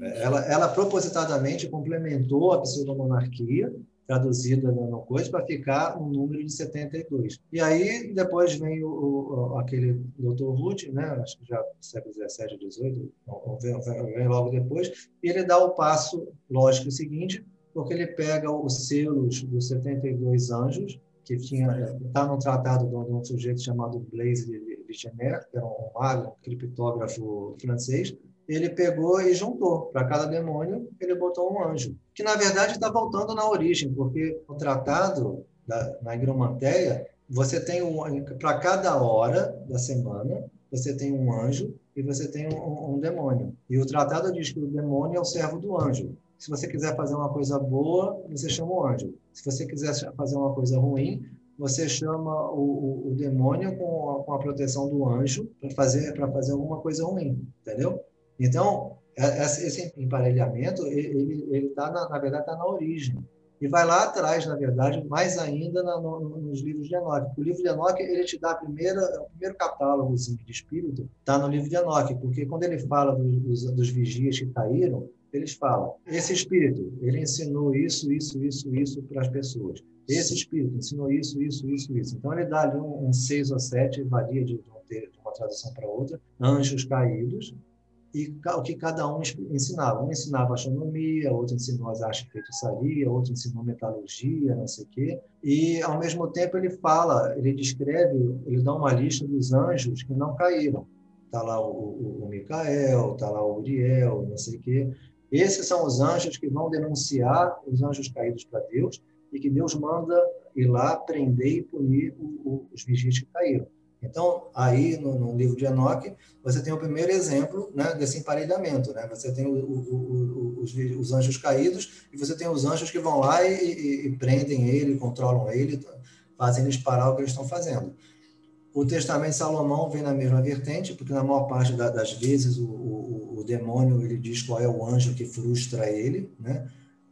Ela, ela propositadamente complementou a pseudomonarquia traduzida no coisa para ficar um número de 72. E aí depois vem o, o aquele Dr. Ruth, né, acho que já século 17, 18, vem, vem logo depois, e ele dá o passo lógico seguinte, porque ele pega os selos dos 72 anjos, que tinha está no tratado de um sujeito chamado Blaise Vigener, que era um mago, um criptógrafo francês, ele pegou e juntou. Para cada demônio, ele botou um anjo. Que, na verdade, está voltando na origem, porque o tratado da, na higromanteia, você tem um, para cada hora da semana, você tem um anjo e você tem um, um, demônio. E o tratado diz que o demônio é o servo do anjo. Se você quiser fazer uma coisa boa, você chama o anjo. Se você quiser fazer uma coisa ruim, você chama o, o, o demônio com a, com a, proteção do anjo para fazer para fazer alguma coisa ruim, entendeu? Então, é, esse emparelhamento, ele está, na, na, verdade, está na origem. E vai lá atrás, na verdade, mais ainda na, no, nos livros de Enoque. O livro de Enoque, ele te dá a primeira, o primeiro catálogo assim, de espírito, está no livro de Enoque, porque quando ele fala dos, dos, dos vigias que caíram, eles falam, esse espírito, ele ensinou isso, isso, isso, isso para as pessoas. Esse espírito ensinou isso, isso, isso, isso. Então, ele dá ali um, um seis ou sete, varia de, de uma tradução para outra, anjos caídos, e o que cada um ensinava. Um ensinava astronomia, outro ensinou as artes de feitiçaria, outro ensinou metalurgia, não sei o quê. E, ao mesmo tempo, ele fala, ele descreve, ele dá uma lista dos anjos que não caíram. Está lá o, o, o Micael, está lá o Uriel, não sei o quê. Esses são os anjos que vão denunciar os anjos caídos para Deus e que Deus manda ir lá prender e punir os vigias que caíram. Então, aí no, no, livro de Enoque, você tem o primeiro exemplo né, desse emparelhamento. Né? Você tem o, o, o, os, os, anjos caídos e você tem os anjos que vão lá e, e, e prendem ele, controlam ele, fazem eles parar o que eles estão fazendo. O Testamento de Salomão vem na mesma vertente, porque na maior parte da, das vezes o, demônio ele diz qual é o anjo que frustra ele, né?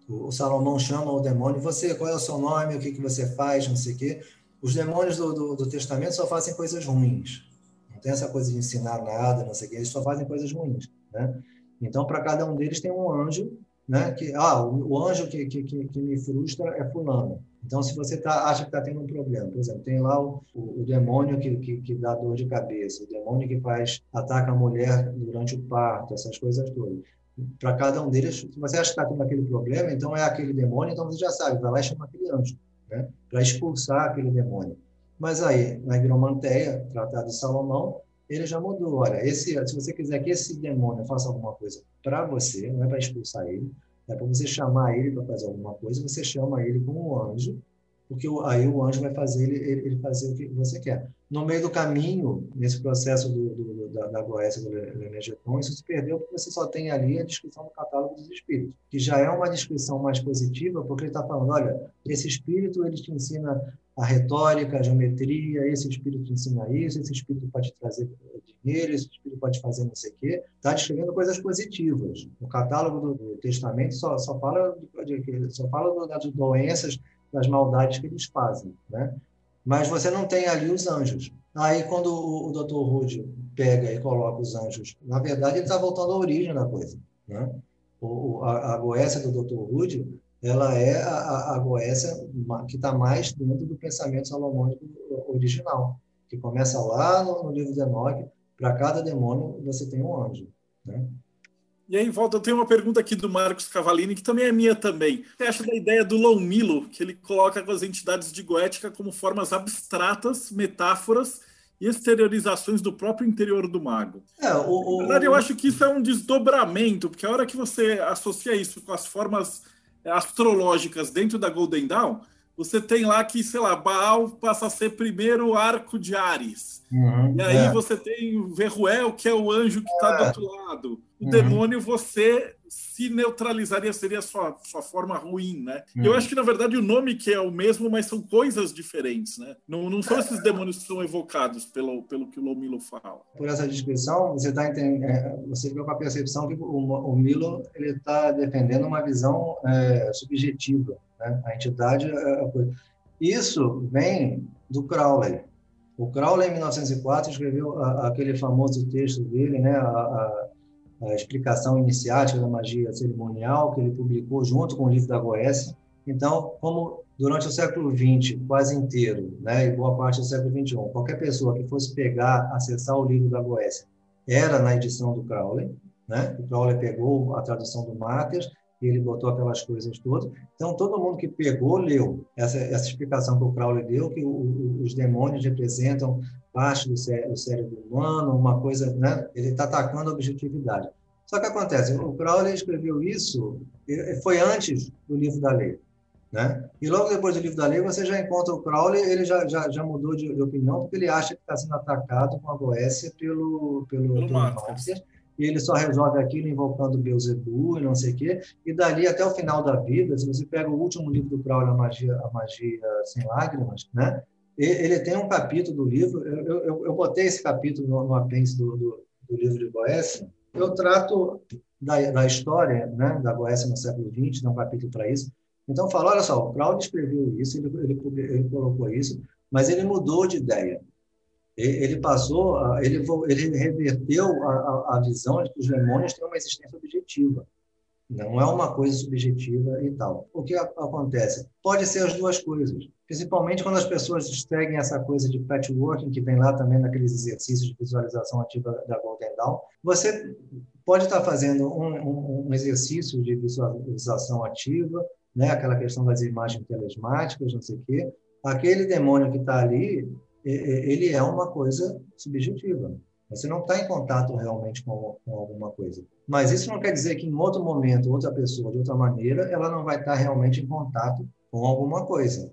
O, o Salomão chama o demônio, você, qual é o seu nome, o que, que você faz, não sei o quê. Os demônios do, do, do Testamento só fazem coisas ruins. Não tem essa coisa de ensinar nada, não sei o quê, eles só fazem coisas ruins, né? Então, para cada um deles tem um anjo, né? Que, ah, o, o anjo que, que, que me frustra é fulano. Então, se você tá, acha que está tendo um problema, por exemplo, tem lá o, o, o demônio que, que, que, dá dor de cabeça, o demônio que faz ataca a mulher durante o parto, essas coisas todas. Para cada um deles, se você acha que está tendo aquele problema, então é aquele demônio, então você já sabe, vai lá e chama aquele anjo, né? para expulsar aquele demônio. Mas aí, na Higromanteia, Tratado de Salomão, ele já mudou. Olha, esse, se você quiser que esse demônio faça alguma coisa para você, não é para expulsar ele, é para você chamar ele para fazer alguma coisa, você chama ele como um anjo, porque aí o anjo vai fazer ele, ele, fazer o que você quer. No meio do caminho, nesse processo do, do, da, Goécia do Lemegeton, isso se perdeu porque você só tem ali a descrição do catálogo dos espíritos, que já é uma descrição mais positiva, porque ele está falando, olha, esse espírito ele te ensina a retórica, a geometria, esse espírito te ensina isso, esse espírito pode trazer dinheiro, esse espírito pode fazer não sei o quê. Está descrevendo coisas positivas. O catálogo do, Testamento só, só fala, de, só fala das doenças, das maldades que eles fazem, né? Mas você não tem ali os anjos. Aí, quando o, o Dr. Rude pega e coloca os anjos, na verdade, ele está voltando à origem da coisa, né? O, a, a Goécia do Dr. Rude ela é a, a Goécia que está mais dentro do pensamento salomônico original, que começa lá no, no livro de Enoque, para cada demônio você tem um anjo. Né? E aí, volta, eu tenho uma pergunta aqui do Marcos Cavalini, que também é minha também. Você acha da ideia do Lon Milo, que ele coloca as entidades de goética como formas abstratas, metáforas e exteriorizações do próprio interior do mago? É, o, Na verdade, eu acho que isso é um desdobramento, porque a hora que você associa isso com as formas astrológicas dentro da Golden Dawn, você tem lá que, sei lá, Baal passa a ser primeiro arco de Ares. Uhum, e aí é. você tem Verruel, que é o anjo que está é. do outro lado. O uhum. demônio, você se neutralizaria, seria a sua, sua forma ruim, né? Uhum. Eu acho que, na verdade, o nome que é o mesmo, mas são coisas diferentes, né? Não, não são esses demônios que são evocados pelo, pelo que o Milo fala. Por essa descrição, você está entendendo, é, você fica com a percepção que o, o Milo ele está defendendo uma visão é, subjetiva, né? A entidade... É, é isso vem do Crowley. O Crowley, em 1904, escreveu aquele famoso texto dele, né? A, a, a explicação iniciática da magia cerimonial, que ele publicou junto com o livro da Goécia. Então, como durante o século XX, quase inteiro, né, e boa parte do século XXI, qualquer pessoa que fosse pegar, acessar o livro da Goécia, era na edição do Crowley, né? O Crowley pegou a tradução do e ele botou aquelas coisas todas. Então, todo mundo que pegou, leu essa, essa explicação que o Crowley deu, que o, o, os demônios representam parte do, cé do cérebro humano, uma coisa, né? Ele está atacando a objetividade. Só que acontece, o Crowley escreveu isso, foi antes do livro da lei. Né? E logo depois do livro da lei, você já encontra o Crowley, ele já, já, já mudou de, de opinião, porque ele acha que está sendo atacado com a Goécia pelo, pelo, pelo, pelo e ele só resolve aquilo invocando Beelzebub e não sei o quê, e dali até o final da vida, se você pega o último livro do Crowley, A Magia, a Magia Sem Lágrimas, né? ele tem um capítulo do livro, eu, eu, eu botei esse capítulo no, no apêndice do, do, do, livro de Goécia, eu trato da, da história né, da Goécia no século XX, tem um capítulo para isso, então falo, olha só, o Crowley escreveu isso, ele, ele, ele colocou isso, mas ele mudou de ideia. Ele passou, ele, ele reverteu a, a visão de que os demônios têm uma existência objetiva. Não é uma coisa subjetiva e tal. O que acontece? Pode ser as duas coisas. Principalmente quando as pessoas seguem essa coisa de patchworking, que vem lá também naqueles exercícios de visualização ativa da Golden Dawn. Você pode estar fazendo um, um exercício de visualização ativa, né? aquela questão das imagens telesmáticas, não sei o quê. Aquele demônio que está ali, ele é uma coisa subjetiva. Você não está em contato realmente com, com, alguma coisa. Mas isso não quer dizer que em outro momento, outra pessoa, de outra maneira, ela não vai estar realmente em contato com alguma coisa.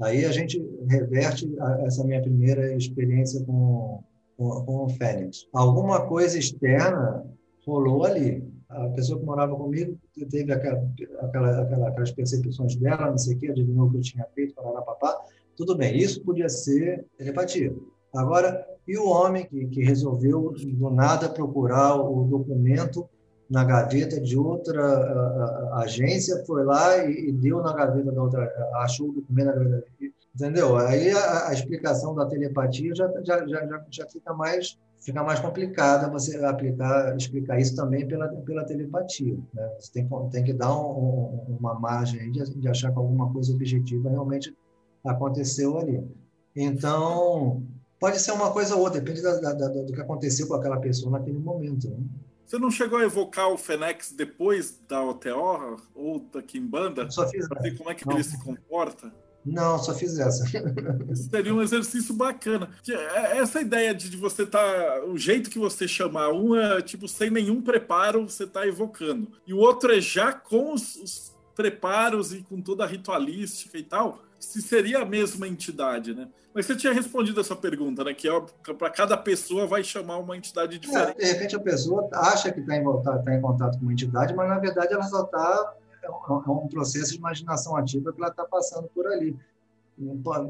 Aí a gente reverte a, essa minha primeira experiência com, com, com o Fênix. Alguma coisa externa rolou ali. A pessoa que morava comigo teve aquela, aquela, aquelas percepções dela, não sei o quê, adivinhou o que eu tinha feito, para papá. Tudo bem, isso podia ser telepatia. Agora, e o homem que, que resolveu, do nada, procurar o documento na gaveta de outra a, a, agência, foi lá e, e, deu na gaveta da outra, achou o documento na gaveta. Entendeu? Aí a, a explicação da telepatia já, já, já, já fica mais fica mais complicada você aplicar, explicar isso também pela, pela telepatia. Né? Você tem, tem que dar um, um, uma margem de, de achar que alguma coisa objetiva realmente aconteceu ali. Então, pode ser uma coisa ou outra, depende da, da, da, do que aconteceu com aquela pessoa naquele momento. Né? Você não chegou a evocar o Fenex depois da OTO ou da Kimbanda? Só fiz. Ver como é que não. ele se comporta? Não, só fiz essa. Isso seria um exercício bacana. É, essa ideia de você tá. O jeito que você chamar, um é tipo sem nenhum preparo, você está evocando. E o outro é já com os, os preparos e com toda a ritualística e tal se seria a mesma entidade, né? Mas você tinha respondido essa pergunta, né? Que é para cada pessoa vai chamar uma entidade é, diferente. É, de repente a pessoa acha que está em, tá, em contato com uma entidade, mas na verdade ela só está é um processo de imaginação ativa que ela está passando por ali.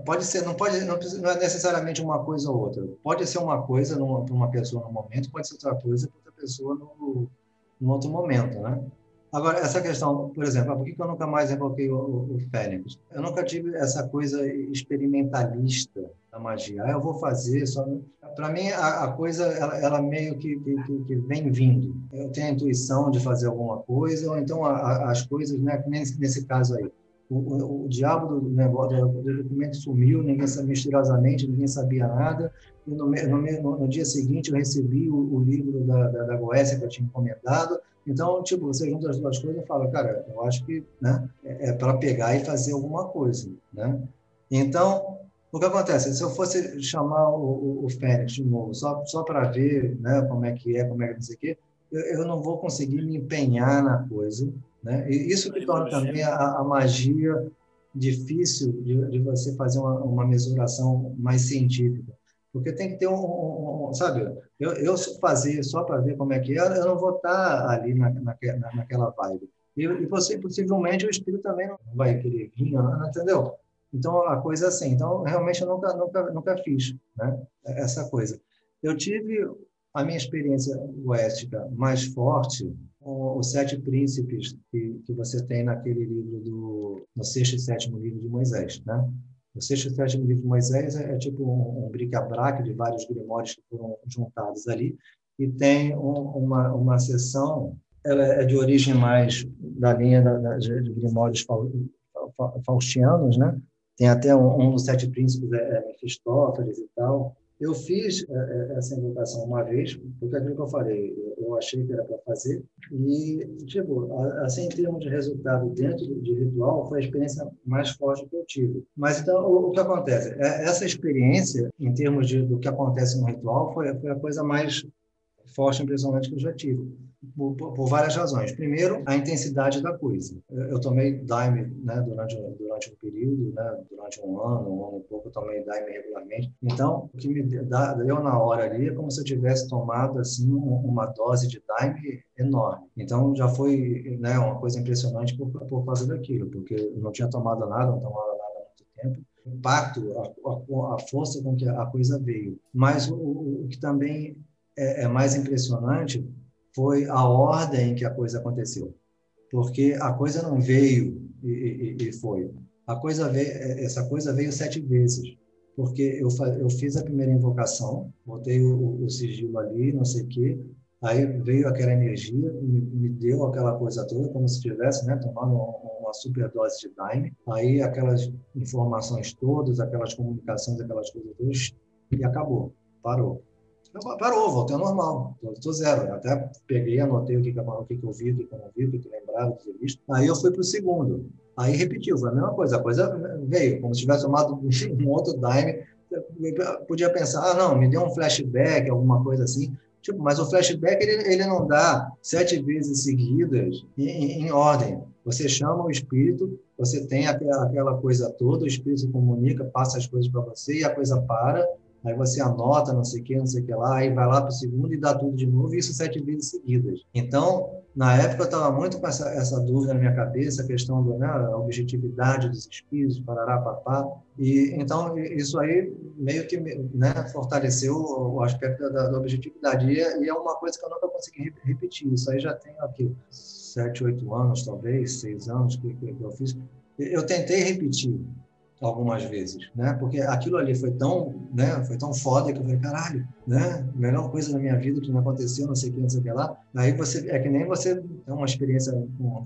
Pode ser, não pode, não, é necessariamente uma coisa ou outra. Pode ser uma coisa para uma pessoa no momento, pode ser outra coisa para outra pessoa no, no outro momento, né? Agora, essa questão, por exemplo, por que eu nunca mais invoquei o, o, o Fênix? Eu nunca tive essa coisa experimentalista da magia. Ah, eu vou fazer só. Para mim, a, a coisa, ela, ela meio que, que, que, vem vindo. Eu tenho a intuição de fazer alguma coisa, ou então a, a, as coisas, né, nesse, nesse caso aí. O, o, o, diabo do negócio do documento sumiu, ninguém sabia misteriosamente, ninguém sabia nada. E no, no, no dia seguinte eu recebi o, o livro da, da, da Goécia que eu tinha encomendado. Então, tipo, você junta as duas coisas e fala, cara, eu acho que né, é, é para pegar e fazer alguma coisa, né? Então, o que acontece? Se eu fosse chamar o, o, o Fênix de novo, só, só para ver né, como é que é, como é que não sei o quê, eu, eu não vou conseguir me empenhar na coisa. Né? E isso que torna também a, a magia difícil de, de você fazer uma, uma, mesuração mais científica. Porque tem que ter um, um, um sabe, eu, eu fazer só para ver como é que é, eu não vou estar ali na, na, naquela vibe. E, e você, possivelmente, o espírito também não vai querer vir, não, entendeu? Então, a coisa é assim. Então, realmente, eu nunca, nunca, nunca fiz né? essa coisa. Eu tive a minha experiência oéstica mais forte com os sete príncipes que, que você tem naquele livro do no sexto e sétimo livro de Moisés, né? O sexto e sétimo livro de Moisés é, é tipo um, um bric-a-brac de vários grimórios que foram juntados ali e tem um, uma uma seção ela é de origem mais da linha da, da, de grimórios faustianos, né? Tem até um, um dos sete príncipes, é, é Mefistófeles e tal. Eu fiz é, é, essa invocação uma vez, porque é aquilo que eu falei, eu achei que era para fazer, e, tipo, assim, em termos de resultado dentro de ritual, foi a experiência mais forte que eu tive. Mas, então, o, que acontece? Essa experiência, em termos de, do que acontece no ritual, foi, foi a coisa mais forte impressionante que eu já tive por, por, várias razões. Primeiro, a intensidade da coisa. Eu tomei Daime né, durante, durante um período, né, durante um ano, um ano e pouco, eu tomei Daime regularmente. Então, o que me deu na hora ali é como se eu tivesse tomado assim uma dose de Daime enorme. Então, já foi né, uma coisa impressionante por, por causa daquilo, porque eu não tinha tomado nada, não tomava nada há muito tempo impacto, a, a, a, força com que a coisa veio. Mas o, o que também é, é mais impressionante foi a ordem que a coisa aconteceu. Porque a coisa não veio e, e, e foi. A coisa veio, essa coisa veio sete vezes. Porque eu, eu fiz a primeira invocação, botei o, o sigilo ali, não sei o quê, aí veio aquela energia, me, me, deu aquela coisa toda, como se estivesse né, tomando uma superdose de Daime. Aí aquelas informações todas, aquelas comunicações, aquelas coisas todas, e acabou, parou. Parou, voltei ao normal, estou zero. Até peguei, anotei o que, o que, eu vi, o que, eu não vi, o que, eu lembrava, o que eu visto. Aí eu fui para o segundo. Aí repetiu, foi a mesma coisa. A coisa veio, como se tivesse tomado um outro dime. Podia pensar, ah, não, me deu um flashback, alguma coisa assim. Tipo, mas o flashback ele, ele não dá sete vezes seguidas em, em, em ordem. Você chama o espírito você tem aquela coisa toda, o espírito comunica, passa as coisas para você e a coisa para, aí você anota, não sei o que, não sei o que lá, aí vai lá para o segundo e dá tudo de novo, e isso sete vezes seguidas. Então, na época, eu estava muito com essa, essa dúvida na minha cabeça, a questão da né, objetividade dos espíritos, parará, papá, e então isso aí meio que né, fortaleceu o aspecto da, da objetividade, e é, e é, uma coisa que eu nunca consegui repetir, isso aí já tem aqui sete, oito anos, talvez, seis anos que, que eu fiz, eu tentei repetir, algumas vezes, né? Porque aquilo ali foi tão, né? Foi tão foda que eu falei, caralho, né? Melhor coisa da minha vida que não aconteceu, não sei o que, não sei o que lá. Aí você, é que nem você tem uma experiência,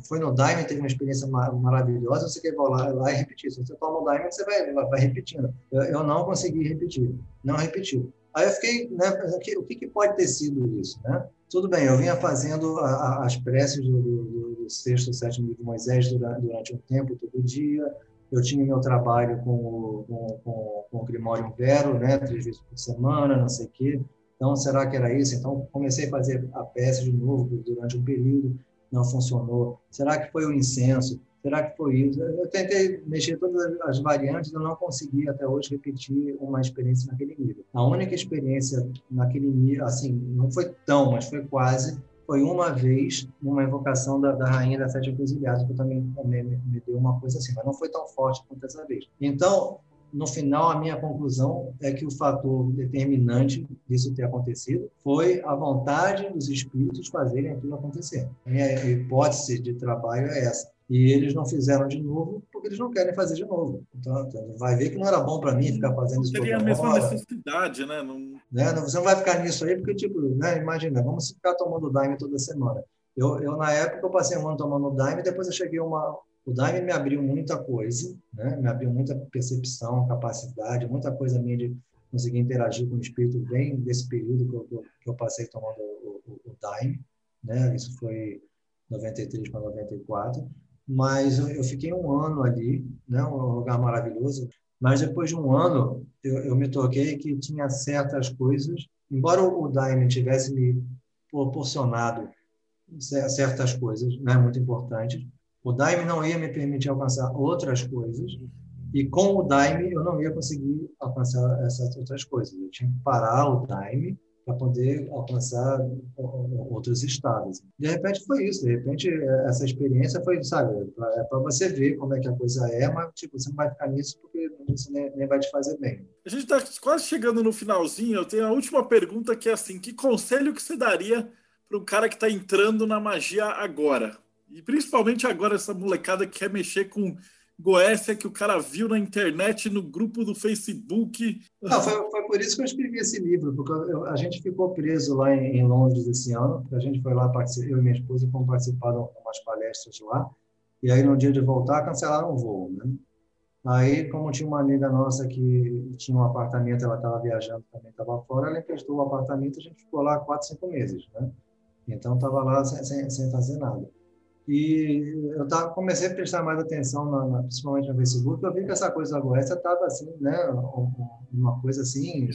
foi no Diamond, teve uma experiência maravilhosa, você quer ir lá, e repetir. Se você toma o Diamond, você vai, vai repetindo. Eu, eu não consegui repetir, não repetiu. Aí eu fiquei, né? O que, que pode ter sido isso, né? Tudo bem, eu vinha fazendo a, a, as preces do, do, do sexto, sétimo livro de Moisés durante, durante um tempo, todo dia, eu tinha meu trabalho com, com, com, com o Grimório Vero, né, três vezes por semana, não sei o quê. Então, será que era isso? Então, comecei a fazer a peça de novo durante um período, não funcionou. Será que foi o incenso? Será que foi isso? Eu tentei mexer todas as variantes, eu não consegui até hoje repetir uma experiência naquele nível. A única experiência naquele nível, assim, não foi tão, mas foi quase, foi uma vez numa invocação da, da rainha das sete encruzilhadas, que também, também me, me deu uma coisa assim, mas não foi tão forte quanto essa vez. Então, no final, a minha conclusão é que o fator determinante disso ter acontecido foi a vontade dos espíritos fazerem aquilo acontecer. Minha hipótese de trabalho é essa. E eles não fizeram de novo porque eles não querem fazer de novo. Então, vai ver que não era bom para mim ficar fazendo isso. Seria a mesma hora. necessidade, né? Não... né? Você não vai ficar nisso aí porque, tipo, né? imagina, vamos ficar tomando Daime toda semana. Eu, eu, na época, eu passei um ano tomando Daime, depois eu cheguei uma... O Daime me abriu muita coisa, né? me abriu muita percepção, capacidade, muita coisa minha de conseguir interagir com o espírito bem desse período que eu, que eu passei tomando o, o, o Daime. Né? Isso foi 93 para 94 mas eu fiquei um ano ali, né, um lugar maravilhoso. Mas depois de um ano, eu, eu me toquei que tinha certas coisas, embora o Daime tivesse me proporcionado certas coisas, né, muito importantes, o Daime não ia me permitir alcançar outras coisas, e com o Daime eu não ia conseguir alcançar essas outras coisas. Eu tinha que parar o Daime para poder alcançar outros estados. De repente foi isso, de repente essa experiência foi, sabe, é para você ver como é que a coisa é, mas tipo, você não vai ficar nisso porque isso nem, nem vai te fazer bem. A gente está quase chegando no finalzinho, eu tenho a última pergunta que é assim, que conselho que você daria para um cara que está entrando na magia agora? E principalmente agora essa molecada que quer mexer com Goécia que o cara viu na internet, no grupo do Facebook. Não, foi, foi por isso que eu escrevi esse livro, porque eu, a gente ficou preso lá em, em, Londres esse ano, a gente foi lá, eu e minha esposa fomos participar de umas palestras lá, e aí no dia de voltar cancelaram o voo, né? Aí, como tinha uma amiga nossa que tinha um apartamento, ela estava viajando também, estava fora, ela emprestou o apartamento, a gente ficou lá quatro, cinco meses, né? Então, estava lá sem, sem, sem fazer nada. E eu tava, comecei a prestar mais atenção, na, na, principalmente no Facebook, eu vi que essa coisa da Goécia estava assim, né, uma coisa assim,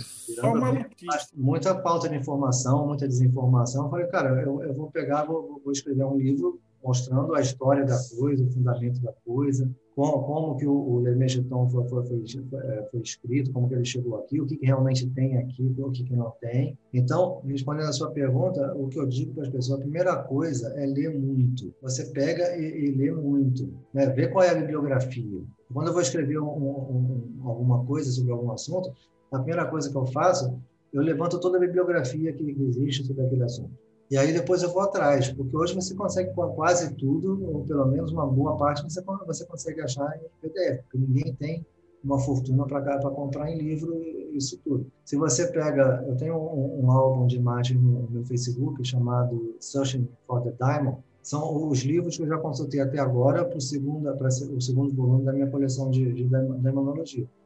muita falta de informação, muita desinformação. Eu falei, cara, eu, eu vou pegar, vou, vou escrever um livro mostrando a história da coisa, o fundamento da coisa, como, como que o, o Le Mecheton foi, foi, foi, é, foi, escrito, como que ele chegou aqui, o que, que realmente tem aqui, o que, que não tem. Então, respondendo a sua pergunta, o que eu digo para as pessoas, a primeira coisa é ler muito. Você pega e, e lê muito, né? vê qual é a bibliografia. Quando eu vou escrever um, um, alguma coisa sobre algum assunto, a primeira coisa que eu faço, eu levanto toda a bibliografia que existe sobre aquele assunto. E aí depois eu vou atrás, porque hoje você consegue quase tudo, ou pelo menos uma boa parte, você, você consegue achar em PDF, porque ninguém tem uma fortuna para comprar em livro isso tudo. Se você pega, eu tenho um, um álbum de imagens no meu Facebook chamado Searching for the Diamond, são os livros que eu já consultei até agora para o segundo, para o segundo volume da minha coleção de, de.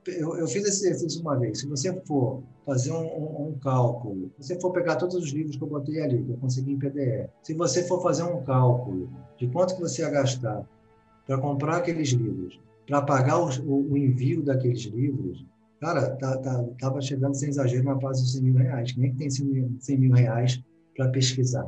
Eu, eu, fiz esse exercício uma vez. Se você for fazer um, um, um, cálculo, se você for pegar todos os livros que eu botei ali, que eu consegui em PDF, se você for fazer um cálculo de quanto que você ia gastar para comprar aqueles livros, para pagar o, o, envio daqueles livros, cara, tá, tá, tava chegando sem exagero na base dos 100 mil reais. Quem é que tem 100 mil, 100 mil reais para pesquisar?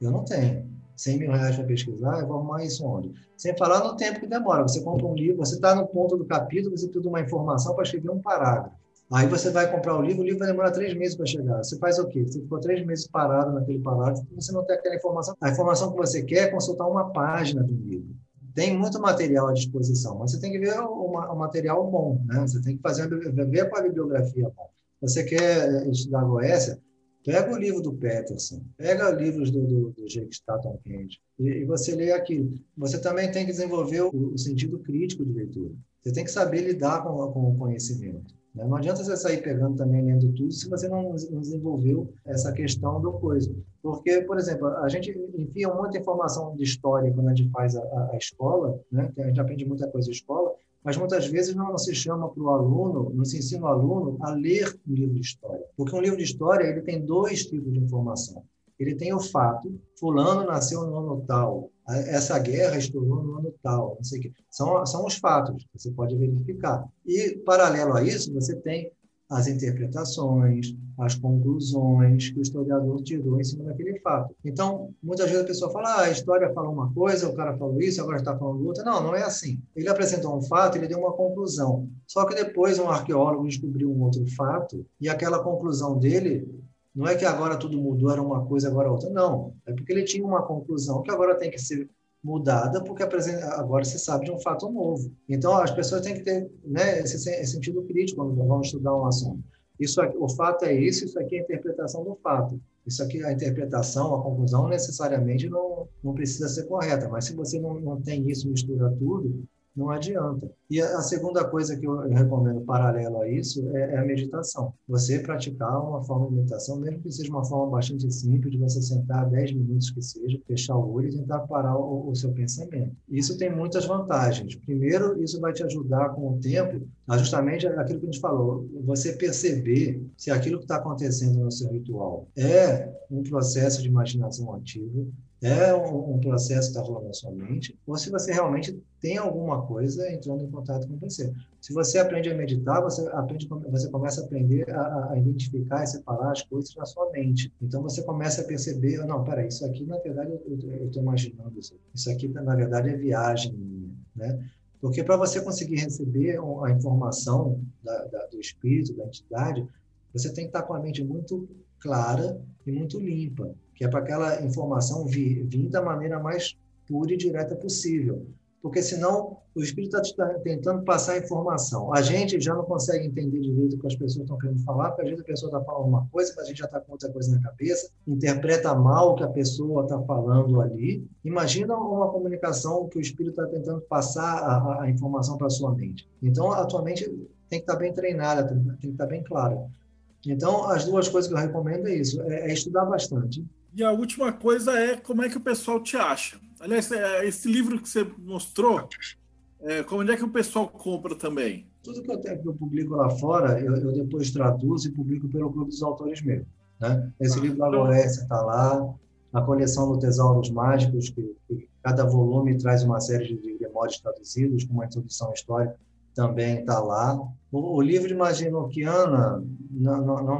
Eu não tenho. 100 mil reais para pesquisar, eu vou arrumar isso onde? Sem falar no tempo que demora. Você compra um livro, você está no ponto do capítulo, você precisa de uma informação para escrever um parágrafo. Aí você vai comprar o livro, o livro vai demorar três meses para chegar. Você faz o quê? Você ficou três meses parado naquele parágrafo, você não tem aquela informação. A informação que você quer é consultar uma página do livro. Tem muito material à disposição, mas você tem que ver o, o material bom, né? Você tem que fazer ver com a bibliografia bom. Você quer estudar Goécia? Pega o livro do Peterson, pega livros do, do, do Jake Staton Kent e, e, você lê aquilo. Você também tem que desenvolver o, o, sentido crítico de leitura. Você tem que saber lidar com, com o conhecimento. Né? Não adianta você sair pegando também, lendo tudo, se você não, não desenvolveu essa questão do coisa. Porque, por exemplo, a gente enfia muita informação de história quando a gente faz a, a, a escola, né? a gente aprende muita coisa na escola, mas muitas vezes não se chama para o aluno, não se ensina o aluno a ler um livro de história. Porque um livro de história ele tem dois tipos de informação. Ele tem o fato, fulano nasceu no ano tal, essa guerra estourou no ano tal, não sei o quê. São, são os fatos, você pode verificar. E, paralelo a isso, você tem as interpretações, as conclusões que o historiador tirou em cima daquele fato. Então, muitas vezes a pessoa fala, ah, a história falou uma coisa, o cara falou isso, agora está falando outra. Não, não é assim. Ele apresentou um fato, ele deu uma conclusão. Só que depois um arqueólogo descobriu um outro fato e aquela conclusão dele não é que agora tudo mudou, era uma coisa, agora outra. Não. É porque ele tinha uma conclusão que agora tem que ser mudada, porque agora se sabe de um fato novo. Então, as pessoas têm que ter né, esse, esse sentido crítico quando vão estudar um assunto. Isso aqui, o fato é isso, isso aqui é a interpretação do fato. Isso aqui, a interpretação, a conclusão, necessariamente não, não precisa ser correta, mas se você não, não tem isso, mistura tudo, não adianta. E a segunda coisa que eu recomendo paralelo a isso é, é, a meditação. Você praticar uma forma de meditação, mesmo que seja uma forma bastante simples, de você sentar 10 minutos que seja, fechar o olho e tentar parar o, o seu pensamento. Isso tem muitas vantagens. Primeiro, isso vai te ajudar com o tempo justamente aquilo que a gente falou, você perceber se aquilo que está acontecendo no seu ritual é um processo de imaginação ativa, é um, processo que está rolando na sua mente, ou se você realmente tem alguma coisa entrando em contato com você. Se você aprende a meditar, você aprende, você começa a aprender a, a identificar e separar as coisas na sua mente. Então você começa a perceber, não, peraí, isso aqui na verdade eu estou imaginando isso. Isso aqui na verdade é viagem minha, né? Porque para você conseguir receber a informação da, da, do espírito, da entidade, você tem que estar com a mente muito clara e muito limpa que é para aquela informação vir, vir da maneira mais pura e direta possível. Porque senão o espírito está tentando passar a informação. A gente já não consegue entender direito o que as pessoas estão querendo falar, porque às vezes a pessoa está falando uma coisa, mas a gente já está com outra coisa na cabeça, interpreta mal o que a pessoa está falando ali. Imagina uma comunicação que o espírito está tentando passar a, a informação para a sua mente. Então, a tua mente tem que estar tá bem treinada, tem que estar tá bem clara. Então, as duas coisas que eu recomendo é isso: é, é estudar bastante e a última coisa é como é que o pessoal te acha. Aliás, é, esse livro que você mostrou, é, como é que o pessoal compra também? Tudo que eu, tenho, que eu publico lá fora, eu, eu, depois traduzo e publico pelo Clube dos Autores mesmo. Né? Esse ah, livro da então... está lá, a coleção do Tesouros Mágicos, que, que, cada volume traz uma série de memórias traduzidos, com uma introdução histórica, também está lá. O, o, livro de magia não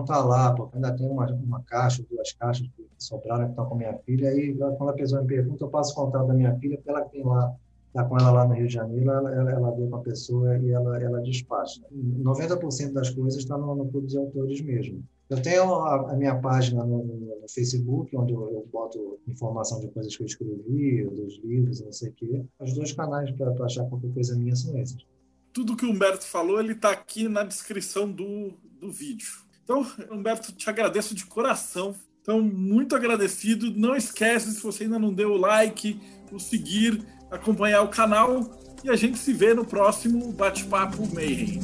está lá, porque ainda tem uma, uma caixa, duas caixas que sobraram que estão com minha filha. Aí, quando a pessoa me pergunta, eu passo contato da minha filha, porque ela tem lá, está com ela lá no Rio de Janeiro, ela, ela, ela vê com a pessoa e ela, ela despacha. 90% das coisas está no, no Clube de Autores mesmo. Eu tenho a, a minha página no, no Facebook, onde eu, eu, boto informação de coisas que eu escrevi, dos livros, não sei o quê. Os dois canais para achar qualquer coisa minha são esses tudo que o Humberto falou, ele está aqui na descrição do, do vídeo. Então, Humberto, te agradeço de coração. Então, muito agradecido. Não esquece, se você ainda não deu o like, o seguir, acompanhar o canal. E a gente se vê no próximo Bate-Papo Mayhem.